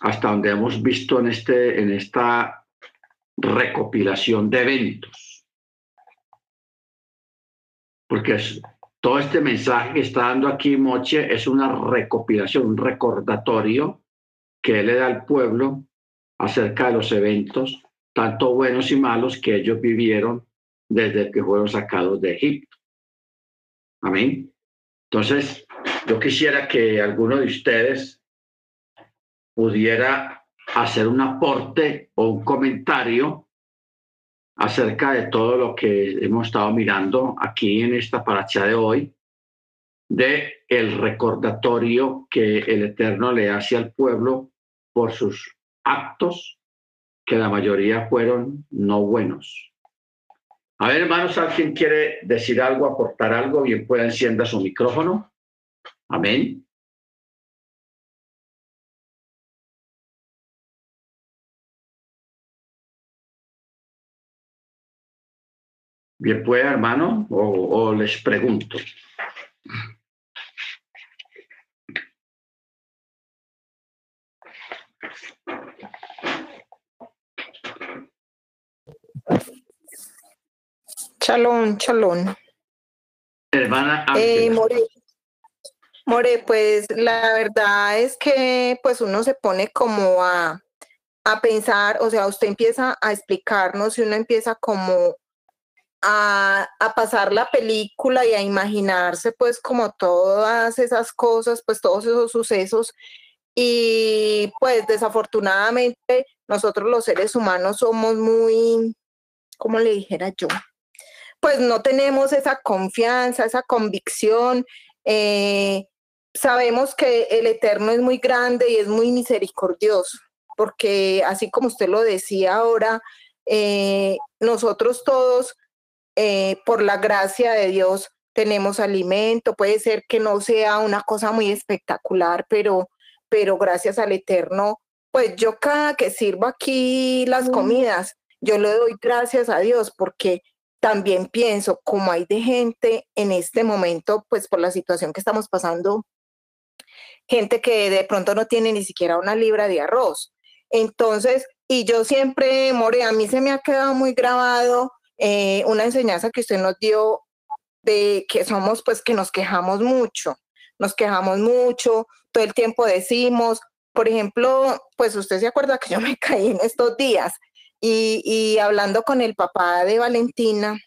hasta donde hemos visto en, este, en esta recopilación de eventos. Porque todo este mensaje que está dando aquí Moche es una recopilación, un recordatorio que él le da al pueblo acerca de los eventos, tanto buenos y malos, que ellos vivieron desde que fueron sacados de Egipto. Amén. Entonces, yo quisiera que alguno de ustedes pudiera hacer un aporte o un comentario acerca de todo lo que hemos estado mirando aquí en esta paracha de hoy, de el recordatorio que el Eterno le hace al pueblo por sus actos, que la mayoría fueron no buenos. A ver, hermanos, ¿alguien quiere decir algo, aportar algo? Bien, pueda encienda su micrófono. Amén. Bien, pues, hermano, o les pregunto. Chalón, chalón. Hermana eh, More, More, pues la verdad es que pues uno se pone como a, a pensar, o sea, usted empieza a explicarnos y uno empieza como a, a, pasar la película y a imaginarse pues como todas esas cosas, pues todos esos sucesos. Y pues desafortunadamente nosotros los seres humanos somos muy, como le dijera yo, pues no tenemos esa confianza, esa convicción. Eh, sabemos que el Eterno es muy grande y es muy misericordioso, porque así como usted lo decía ahora, eh, nosotros todos, eh, por la gracia de Dios, tenemos alimento. Puede ser que no sea una cosa muy espectacular, pero, pero gracias al Eterno, pues yo cada que sirvo aquí las comidas, yo le doy gracias a Dios porque también pienso, como hay de gente en este momento, pues por la situación que estamos pasando, gente que de pronto no tiene ni siquiera una libra de arroz. Entonces, y yo siempre, More, a mí se me ha quedado muy grabado eh, una enseñanza que usted nos dio de que somos, pues que nos quejamos mucho, nos quejamos mucho, todo el tiempo decimos, por ejemplo, pues usted se acuerda que yo me <laughs> caí en estos días y, hablando con el papá de Valentina,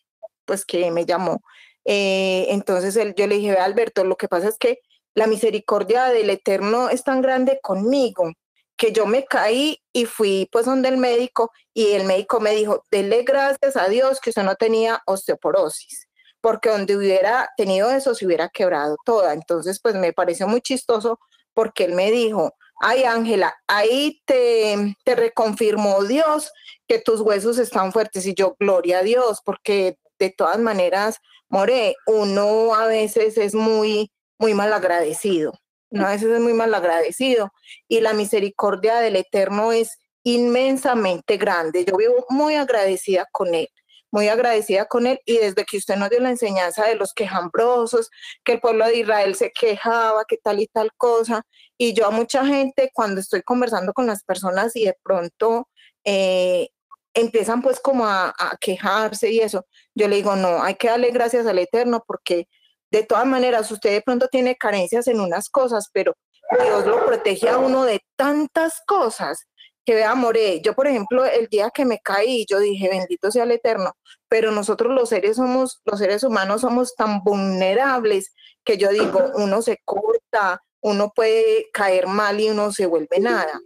pues que me llamó, eh, entonces él, yo le dije, Alberto, lo que pasa es que la misericordia del Eterno es tan grande conmigo que yo me caí y fui pues donde el médico y el médico me dijo, dele gracias a Dios que usted no tenía osteoporosis, porque donde hubiera tenido eso se hubiera quebrado toda. Entonces pues me pareció muy chistoso porque él me dijo, ay Ángela, ahí te, te reconfirmó Dios que tus huesos están fuertes y yo, gloria a Dios, porque de todas maneras, More, uno a veces es muy, muy mal agradecido. ¿no? A veces es muy mal agradecido y la misericordia del Eterno es inmensamente grande. Yo vivo muy agradecida con Él, muy agradecida con Él y desde que usted nos dio la enseñanza de los quejambrosos, que el pueblo de Israel se quejaba, que tal y tal cosa, y yo a mucha gente cuando estoy conversando con las personas y de pronto... Eh, empiezan pues como a, a quejarse y eso, yo le digo, no, hay que darle gracias al Eterno porque de todas maneras, usted de pronto tiene carencias en unas cosas, pero Dios lo protege a uno de tantas cosas que vea, More, yo por ejemplo, el día que me caí, yo dije, bendito sea el Eterno, pero nosotros los seres somos, los seres humanos somos tan vulnerables que yo digo, uno se corta, uno puede caer mal y uno se vuelve nada.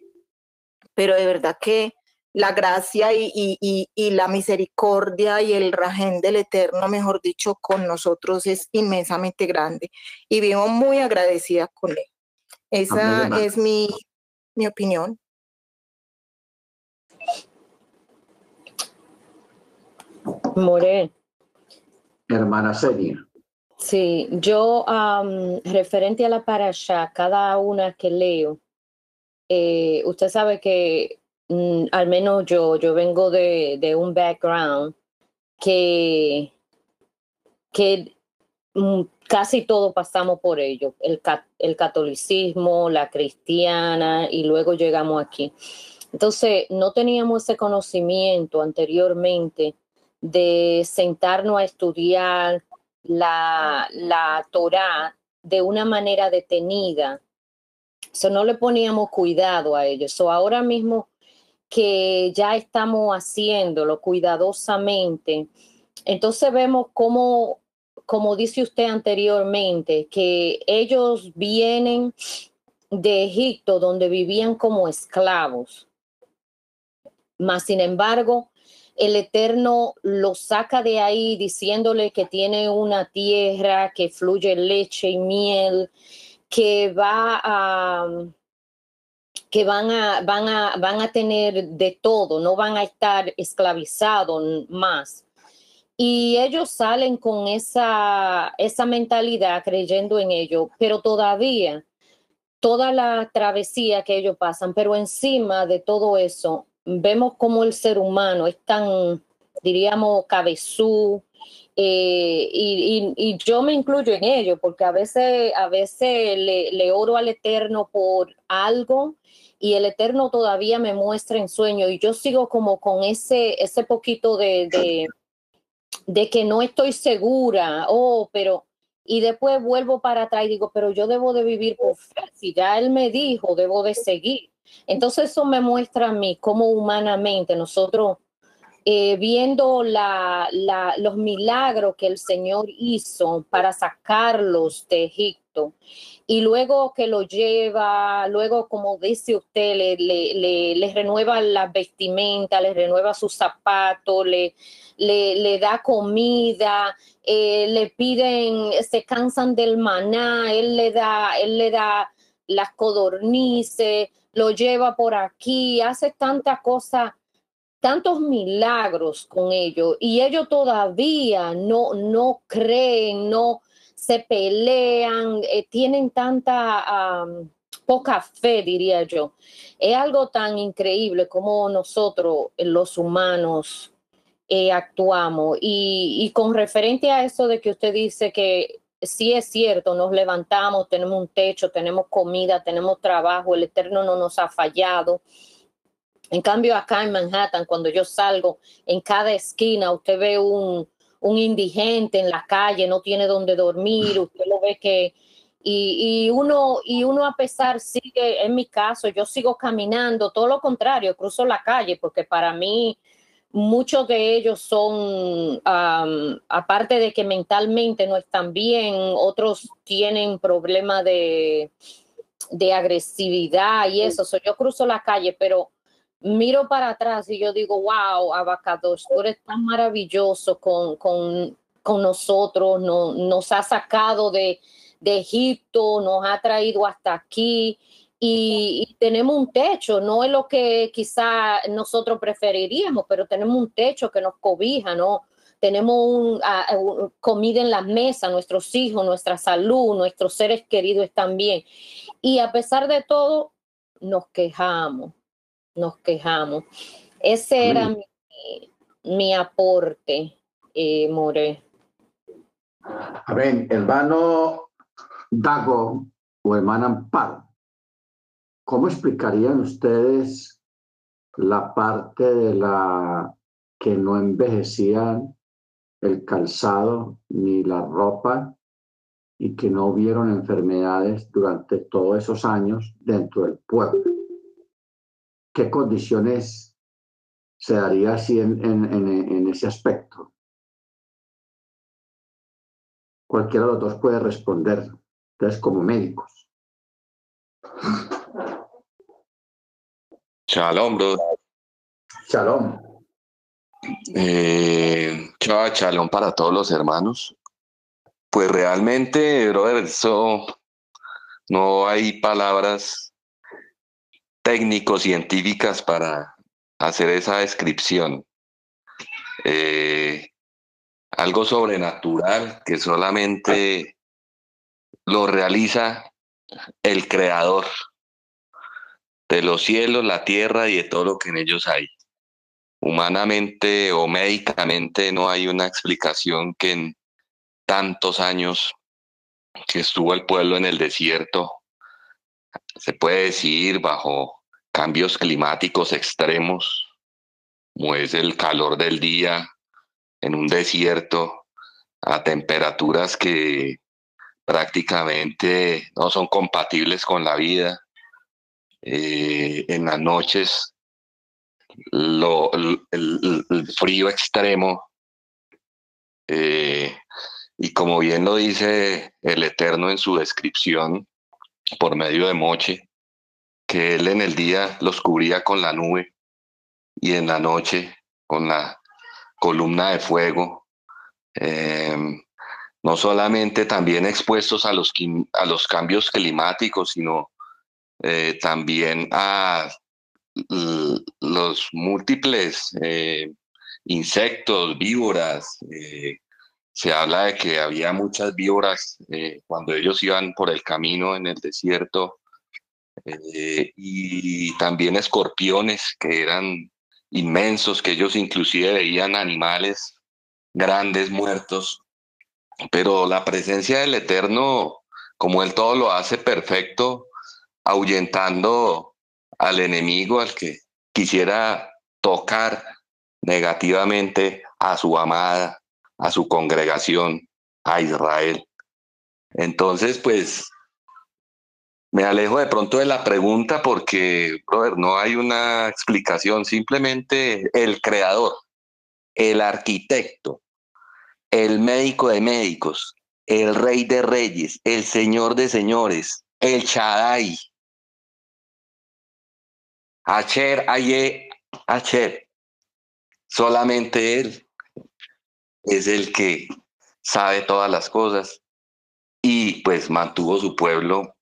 Pero de verdad que la gracia y, la misericordia y el rajén del Eterno, mejor dicho, con nosotros es inmensamente grande y vivo muy agradecida con él. Esa es mi, mi opinión. More. Hermana Seria. Sí, yo referente a la parasha, cada una que leo, eh, usted sabe que Mm, al menos yo, yo vengo de, de un background que, que mm, casi todo pasamos por ello, el, el catolicismo, la cristiana, y luego llegamos aquí. Entonces, no teníamos ese conocimiento anteriormente de sentarnos a estudiar la, la Torah de una manera detenida. So, no le poníamos cuidado a ello. So, ahora mismo que ya estamos haciéndolo cuidadosamente, entonces vemos cómo, como dice usted anteriormente, que ellos vienen de Egipto donde vivían como esclavos. Mas, sin embargo, el Eterno los saca de ahí diciéndole que tiene una tierra que fluye leche y miel, que va a, que van a, van, a, van a tener de todo, no van a estar esclavizados más. Y ellos salen con esa, esa mentalidad creyendo en ello, pero todavía toda la travesía que ellos pasan, pero encima de todo eso, vemos como el ser humano es tan, diríamos, cabezú, eh, y, yo me incluyo en ello, porque a veces, a veces le oro al Eterno por algo y el Eterno todavía me muestra en sueño y yo sigo como con ese, ese poquito de, de, de que no estoy segura, oh, pero, y después vuelvo para atrás y digo, pero yo debo de vivir por fe, si ya Él me dijo, debo de seguir. Entonces eso me muestra a mí cómo humanamente nosotros, eh, viendo los milagros que el Señor hizo para sacarlos de Egipto, y luego que lo lleva, luego como dice usted, le, renueva la vestimenta, le renueva sus zapatos, le, le, da comida, eh, le piden, se cansan del maná, él le da, él le da las codornices, lo lleva por aquí, hace tantas cosas tantos milagros con ellos y ellos todavía no, no creen, no, se pelean, eh, tienen tanta poca fe, diría yo. Es algo tan increíble como nosotros, eh, los humanos, eh, actuamos. Y, y, con referente a eso de que usted dice que sí es cierto, nos levantamos, tenemos un techo, tenemos comida, tenemos trabajo, el Eterno no nos ha fallado. En cambio, acá en Manhattan, cuando yo salgo, en cada esquina usted ve un, un indigente en la calle, no tiene donde dormir, usted lo ve que, y, uno, y uno a pesar sigue, en mi caso, yo sigo caminando, todo lo contrario, cruzo la calle, porque para mí muchos de ellos son, aparte de que mentalmente no están bien, otros tienen problemas de, de agresividad y eso. yo cruzo la calle, pero miro para atrás y yo digo, wow, Abacados, tú eres tan maravilloso con, con, con nosotros, no, nos ha sacado de, de Egipto, nos ha traído hasta aquí y, tenemos un techo, no es lo que quizá nosotros preferiríamos, pero tenemos un techo que nos cobija, ¿no? Tenemos un, comida en la mesa, nuestros hijos, nuestra salud, nuestros seres queridos están bien. Y a pesar de todo, nos quejamos, nos quejamos. Ese era mi, mi aporte, eh, More. A ver, hermano Dago o hermana Amparo, ¿cómo explicarían ustedes la parte de la que no envejecían el calzado ni la ropa y que no hubieron enfermedades durante todos esos años dentro del pueblo? ¿Qué condiciones se daría así en, en ese aspecto? Cualquiera de los dos puede responder. Ustedes como médicos. Shalom, bro. Shalom. Eh, shalom para todos los hermanos. Pues realmente, brother, eso no hay palabras técnico-científicas para hacer esa descripción. Eh, algo sobrenatural que solamente lo realiza el creador de los cielos, la tierra y de todo lo que en ellos hay. Humanamente o médicamente no hay una explicación que en tantos años que estuvo el pueblo en el desierto, se puede decir bajo cambios climáticos extremos, como es el calor del día en un desierto, a temperaturas que prácticamente no son compatibles con la vida. Eh, en las noches, lo, el, frío extremo. Eh, y como bien lo dice el Eterno en su descripción por medio de Moche, que él en el día los cubría con la nube y en la noche con la columna de fuego. Eh, no solamente también expuestos a los, a los cambios climáticos, sino eh, también a los múltiples eh, insectos, víboras. Eh, se habla de que había muchas víboras cuando ellos iban por el camino en el desierto y también escorpiones que eran inmensos, que ellos inclusive veían animales grandes muertos. Pero la presencia del Eterno, como Él todo lo hace perfecto, ahuyentando al enemigo, al que quisiera tocar negativamente a su amada, a su congregación, a Israel. Entonces, pues, me alejo de pronto de la pregunta porque, brother, no hay una explicación, simplemente el creador, el arquitecto, el médico de médicos, el rey de reyes, el señor de señores, el Shaddai. Acher, Aye, Acher. Solamente Él es el que sabe todas las cosas y pues mantuvo su pueblo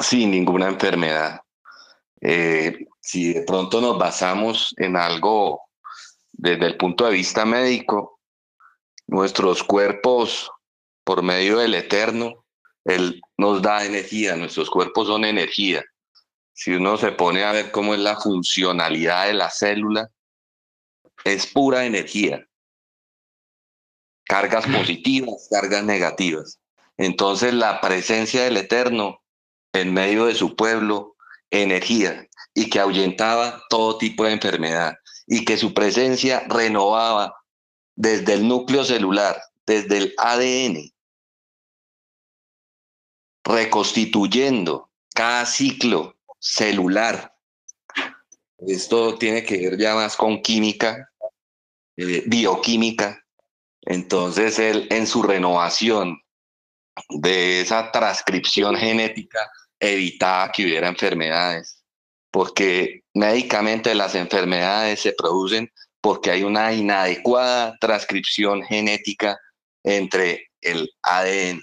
sin ninguna enfermedad. Eh, si de pronto nos basamos en algo desde el punto de vista médico, nuestros cuerpos por medio del Eterno, Él nos da energía, nuestros cuerpos son energía. Si uno se pone a ver cómo es la funcionalidad de la célula, es pura energía. Cargas positivas, cargas negativas. Entonces la presencia del Eterno en medio de su pueblo, energía, y que ahuyentaba todo tipo de enfermedad, y que su presencia renovaba desde el núcleo celular, desde el ADN, reconstituyendo cada ciclo celular. Esto tiene que ver ya más con química, eh, bioquímica. Entonces él en su renovación de esa transcripción genética evitaba que hubiera enfermedades, porque médicamente las enfermedades se producen porque hay una inadecuada transcripción genética entre el ADN,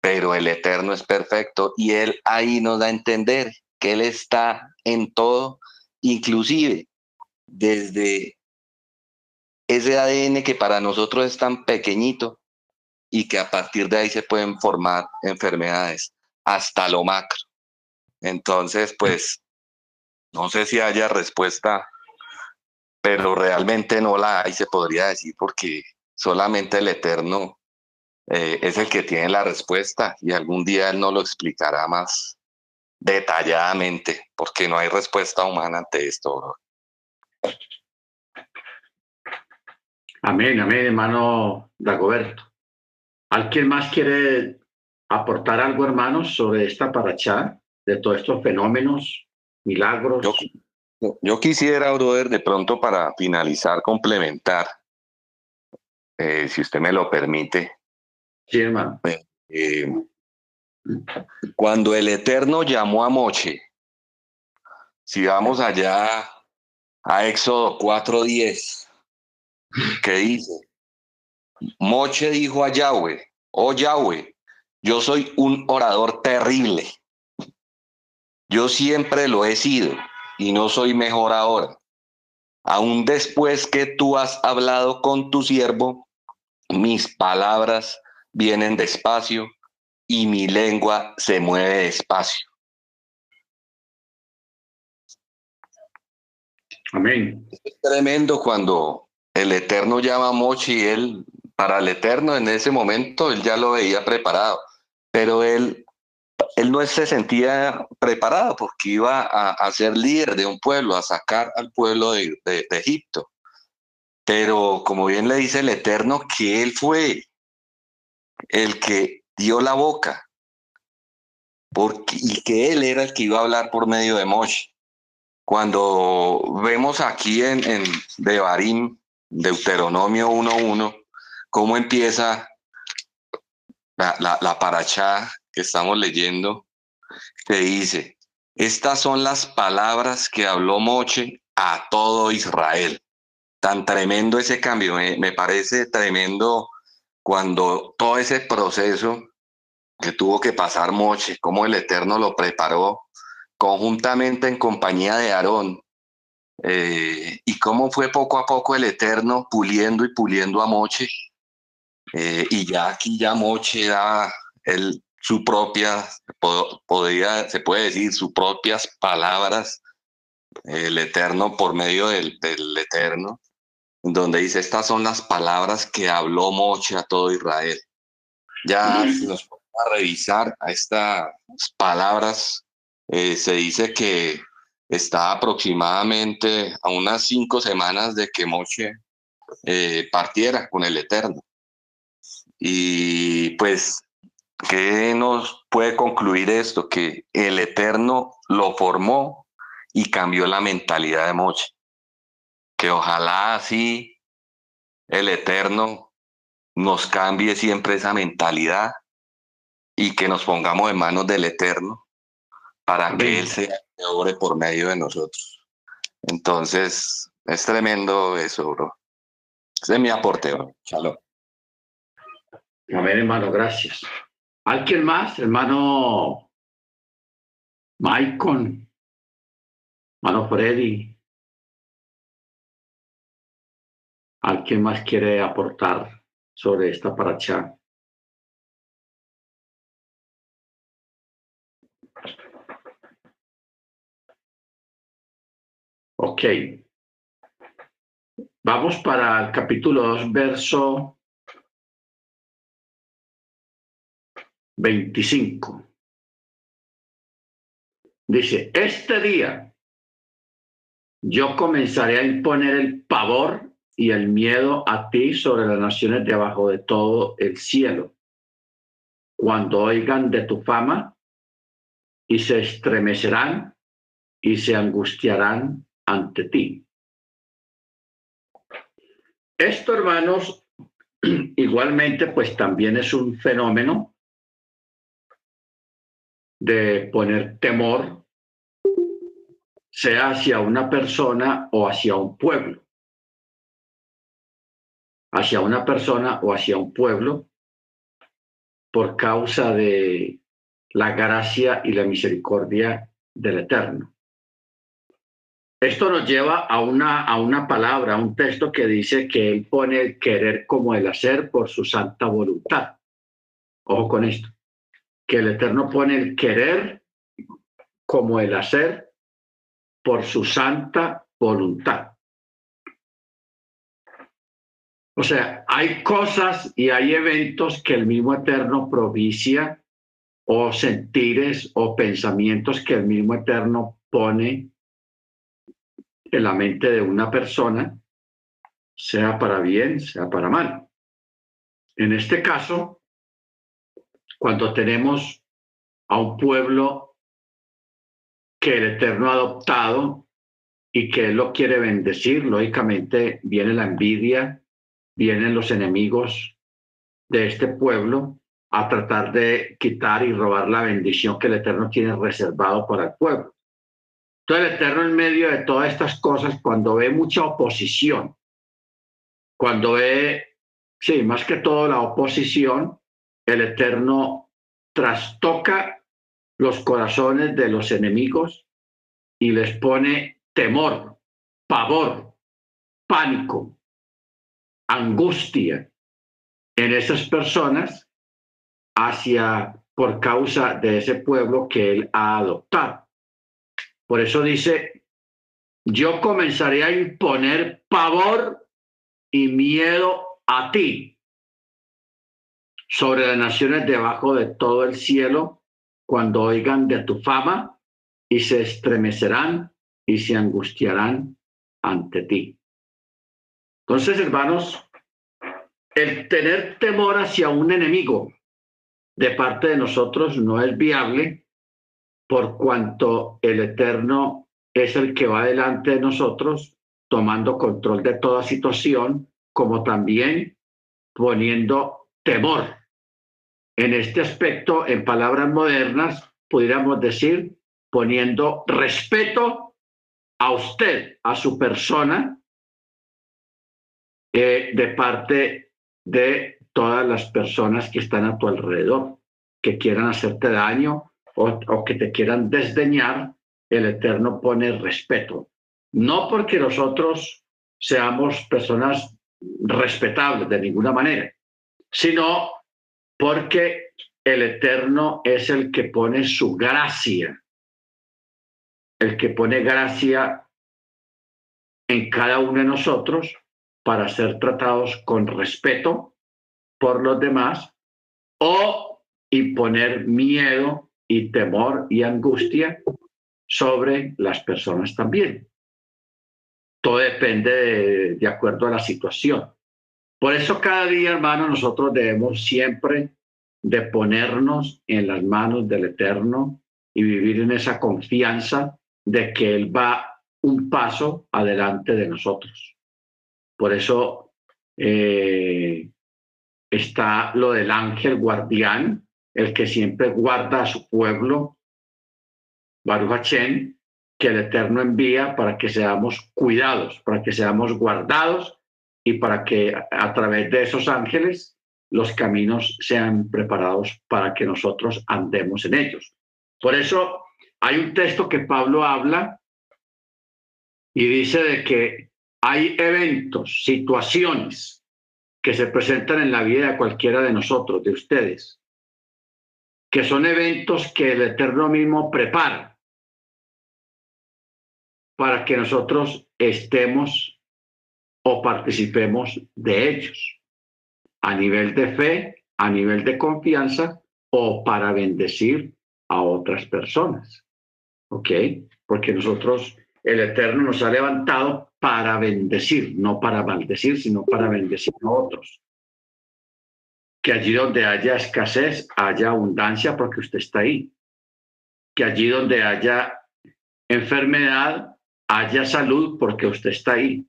pero el Eterno es perfecto y Él ahí nos da a entender que Él está en todo, inclusive desde ese ADN que para nosotros es tan pequeñito y que a partir de ahí se pueden formar enfermedades hasta lo macro. Entonces, pues, no sé si haya respuesta, pero realmente no la hay, se podría decir, porque solamente el Eterno eh, es el que tiene la respuesta y algún día él no lo explicará más detalladamente, porque no hay respuesta humana ante esto. Amén, amén, hermano Dagoberto. ¿Alguien más quiere aportar algo, hermanos, sobre esta paracha, de todos estos fenómenos, milagros? Yo, quisiera, brother, de pronto para finalizar, complementar, eh, si usted me lo permite. Sí, hermano. Eh, cuando el Eterno llamó a Moche, si vamos allá a Éxodo 4:10, que dice, Moche dijo a Yahweh, oh Yahweh, yo soy un orador terrible. Yo siempre lo he sido y no soy mejor ahora. Aún después que tú has hablado con tu siervo, mis palabras vienen despacio y mi lengua se mueve despacio. Amén. Es tremendo cuando el Eterno llama a Mochi y él, para el Eterno en ese momento, él ya lo veía preparado, pero él, él no se sentía preparado porque iba a, ser líder de un pueblo, a sacar al pueblo de, de Egipto. Pero como bien le dice el Eterno, que él fue el que dio la boca, porque, y que él era el que iba a hablar por medio de Moshe. Cuando vemos aquí en, en Devarim, Deuteronomio 1.1, cómo empieza la, la, paracha que estamos leyendo, que dice, estas son las palabras que habló Moche a todo Israel. Tan tremendo ese cambio, me, me parece tremendo cuando todo ese proceso que tuvo que pasar Moche, cómo el Eterno lo preparó conjuntamente en compañía de Aarón, eh, y cómo fue poco a poco el Eterno puliendo y puliendo a Moche, eh, y ya aquí ya Moche da el, su propia, podría, se puede decir, sus propias palabras, el Eterno por medio del, del Eterno, donde dice, estas son las palabras que habló Moche a todo Israel. Ya si nos ponemos a revisar a estas palabras, eh, se dice que está aproximadamente a unas cinco semanas de que Moche eh, partiera con el Eterno. Y pues, ¿qué nos puede concluir esto? Que el Eterno lo formó y cambió la mentalidad de Moche que ojalá así el Eterno nos cambie siempre esa mentalidad y que nos pongamos en manos del Eterno para que Él sea que obre por medio de nosotros. Entonces, es tremendo eso, bro. Ese es mi aporte, bro. Shalom. Amén, hermano, gracias. ¿Alguien más, hermano Maicon? Hermano Freddy, ¿Alguien más quiere aportar sobre esta paracha? Ok. Vamos para el capítulo 2, verso 25. Dice, este día yo comenzaré a imponer el pavor y el miedo a ti sobre las naciones debajo de todo el cielo. Cuando oigan de tu fama y se estremecerán y se angustiarán ante ti. Esto, hermanos, <clears throat> igualmente, pues también es un fenómeno de poner temor, sea hacia una persona o hacia un pueblo. Hacia una persona o hacia un pueblo por causa de la gracia y la misericordia del Eterno. Esto nos lleva a una, a una palabra, a un texto que dice que Él pone el querer como el hacer por su santa voluntad. Ojo con esto, que el Eterno pone el querer como el hacer por su santa voluntad. O sea, hay cosas y hay eventos que el mismo Eterno provicia o sentires o pensamientos que el mismo Eterno pone en la mente de una persona, sea para bien, sea para mal. En este caso, cuando tenemos a un pueblo que el Eterno ha adoptado y que Él lo quiere bendecir, lógicamente viene la envidia, vienen los enemigos de este pueblo a tratar de quitar y robar la bendición que el Eterno tiene reservado para el pueblo. Entonces el Eterno en medio de todas estas cosas, cuando ve mucha oposición, cuando ve, sí, más que todo la oposición, el Eterno trastoca los corazones de los enemigos y les pone temor, pavor, pánico, angustia en esas personas hacia por causa de ese pueblo que él ha adoptado. Por eso dice, yo comenzaré a imponer pavor y miedo a ti sobre las naciones debajo de todo el cielo cuando oigan de tu fama y se estremecerán y se angustiarán ante ti. Entonces, hermanos, el tener temor hacia un enemigo de parte de nosotros no es viable por cuanto el Eterno es el que va delante de nosotros, tomando control de toda situación, como también poniendo temor. En este aspecto, en palabras modernas, pudiéramos decir, poniendo respeto a usted, a su persona, eh, de parte de todas las personas que están a tu alrededor, que quieran hacerte daño o, que te quieran desdeñar, el Eterno pone respeto. No porque nosotros seamos personas respetables de ninguna manera, sino porque el Eterno es el que pone su gracia, el que pone gracia en cada uno de nosotros para ser tratados con respeto por los demás o imponer miedo y temor y angustia sobre las personas también. Todo depende de, acuerdo a la situación. Por eso cada día, hermano, nosotros debemos siempre de ponernos en las manos del Eterno y vivir en esa confianza de que Él va un paso adelante de nosotros. Por eso eh, está lo del ángel guardián, el que siempre guarda a su pueblo, Baruch que el Eterno envía para que seamos cuidados, para que seamos guardados y para que a través de esos ángeles los caminos sean preparados para que nosotros andemos en ellos. Por eso hay un texto que Pablo habla y dice de que hay eventos, situaciones que se presentan en la vida de cualquiera de nosotros, de ustedes, que son eventos que el Eterno mismo prepara para que nosotros estemos o participemos de ellos, a nivel de fe, a nivel de confianza o para bendecir a otras personas. ¿Ok? Porque nosotros, el Eterno nos ha levantado para bendecir, no para maldecir, sino para bendecir a otros que allí donde haya escasez haya abundancia porque usted está ahí, que allí donde haya enfermedad haya salud porque usted está ahí,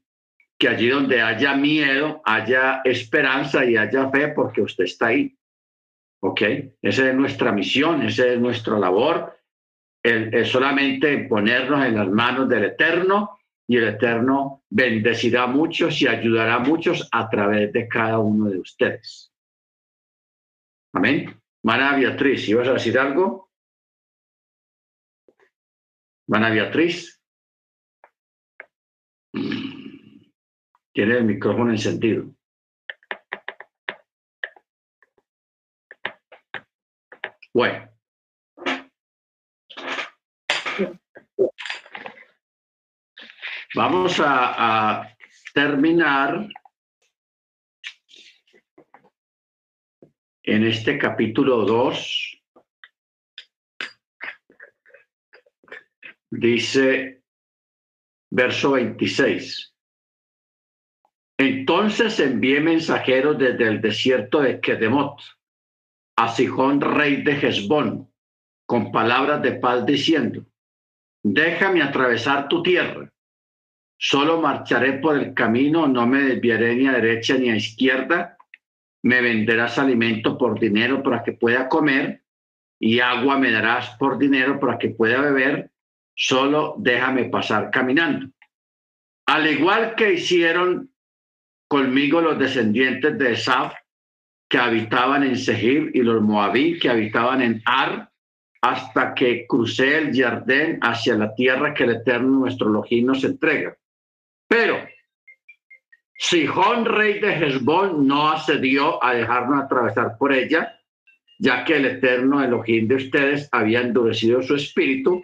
que allí donde haya miedo, haya esperanza y haya fe porque usted está ahí. ¿Ok? Esa es nuestra misión, esa es nuestra labor, es solamente ponernos en las manos del Eterno y el Eterno bendecirá a muchos y ayudará a muchos a través de cada uno de ustedes. Amén. Mana Beatriz, ¿ibas a decir algo? Mana Beatriz. Tiene el micrófono encendido. Bueno. Vamos a terminar en este capítulo 2. Dice verso 26. Entonces envié mensajeros desde el desierto de Kedemot a Sijón, rey de Hezbón, con palabras de paz diciendo, déjame atravesar tu tierra, solo marcharé por el camino, no me desviaré ni a derecha ni a izquierda, me venderás alimento por dinero para que pueda comer y agua me darás por dinero para que pueda beber, solo déjame pasar caminando. Al igual que hicieron conmigo los descendientes de Esaf, que habitaban en Sehir, y los moabí, que habitaban en Ar, hasta que crucé el Jardín hacia la tierra que el Eterno nuestro Elohim nos entrega. Pero Sihón, rey de Hezbón, no accedió a dejarnos atravesar por ella, ya que el Eterno Elohim de ustedes había endurecido su espíritu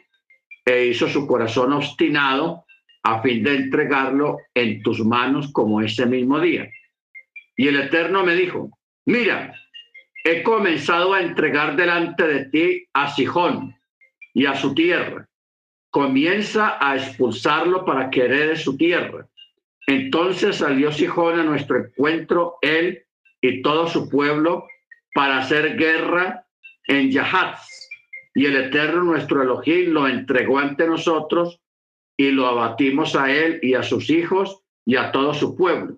e hizo su corazón obstinado a fin de entregarlo en tus manos como ese mismo día. Y el Eterno me dijo, mira, he comenzado a entregar delante de ti a Sijón y a su tierra. Comienza a expulsarlo para que herede su tierra. Entonces salió Sijón a nuestro encuentro, él y todo su pueblo, para hacer guerra en Yahatz. Y el Eterno, nuestro Elohim, lo entregó ante nosotros y lo abatimos a él y a sus hijos y a todo su pueblo.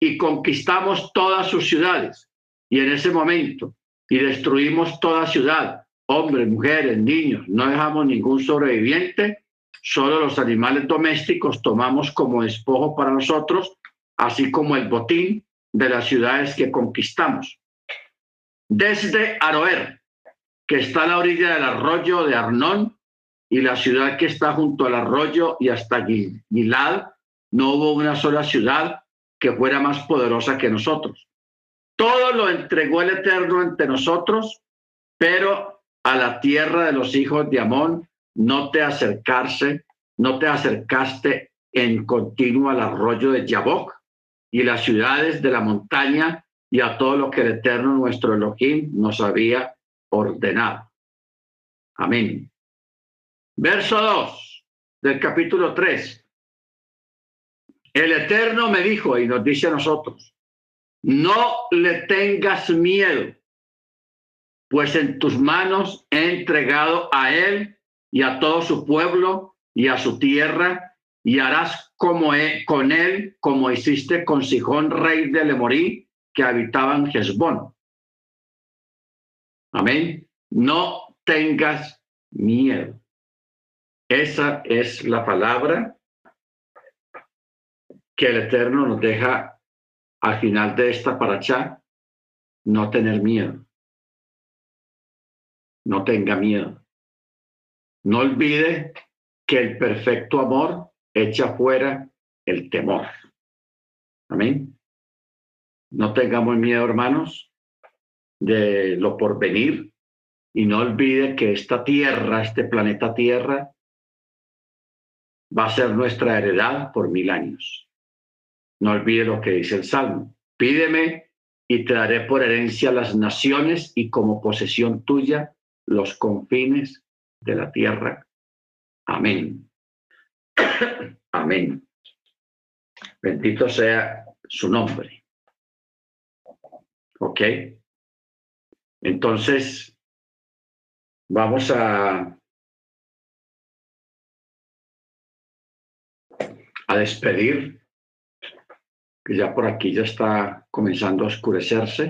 Y conquistamos todas sus ciudades. Y en ese momento, y destruimos toda ciudad, hombres, mujeres, niños, no dejamos ningún sobreviviente, solo los animales domésticos tomamos como despojo para nosotros, así como el botín de las ciudades que conquistamos. Desde Aroer, que está a la orilla del arroyo de Arnón, y la ciudad que está junto al arroyo y hasta Gilad, no hubo una sola ciudad que fuera más poderosa que nosotros. Todo lo entregó el Eterno ante nosotros, pero a la tierra de los hijos de Amón no te acercarse, no te acercaste en continuo al arroyo de Yabok y las ciudades de la montaña y a todo lo que el Eterno nuestro Elohim nos había ordenado. Amén. Verso 2 del capítulo 3. El Eterno me dijo y nos dice a nosotros, no le tengas miedo, pues en tus manos he entregado a él y a todo su pueblo y a su tierra, y harás como con él como hiciste con Sijón, rey de Lemorí, que habitaba en. Amén. No tengas miedo. Esa es la palabra que el Eterno nos deja al final de esta paracha, no tener miedo. No tenga miedo. No olvide que el perfecto amor echa fuera el temor. Amén. No tengamos miedo, hermanos, de lo por venir y no olvide que esta tierra, este planeta Tierra, va a ser nuestra heredad por mil años. No olvide lo que dice el Salmo. Pídeme y te daré por herencia las naciones y como posesión tuya los confines de la tierra. Amén. <coughs> Amén. Bendito sea su nombre. ¿Ok? Entonces, vamos a a despedir que ya por aquí ya está comenzando a oscurecerse.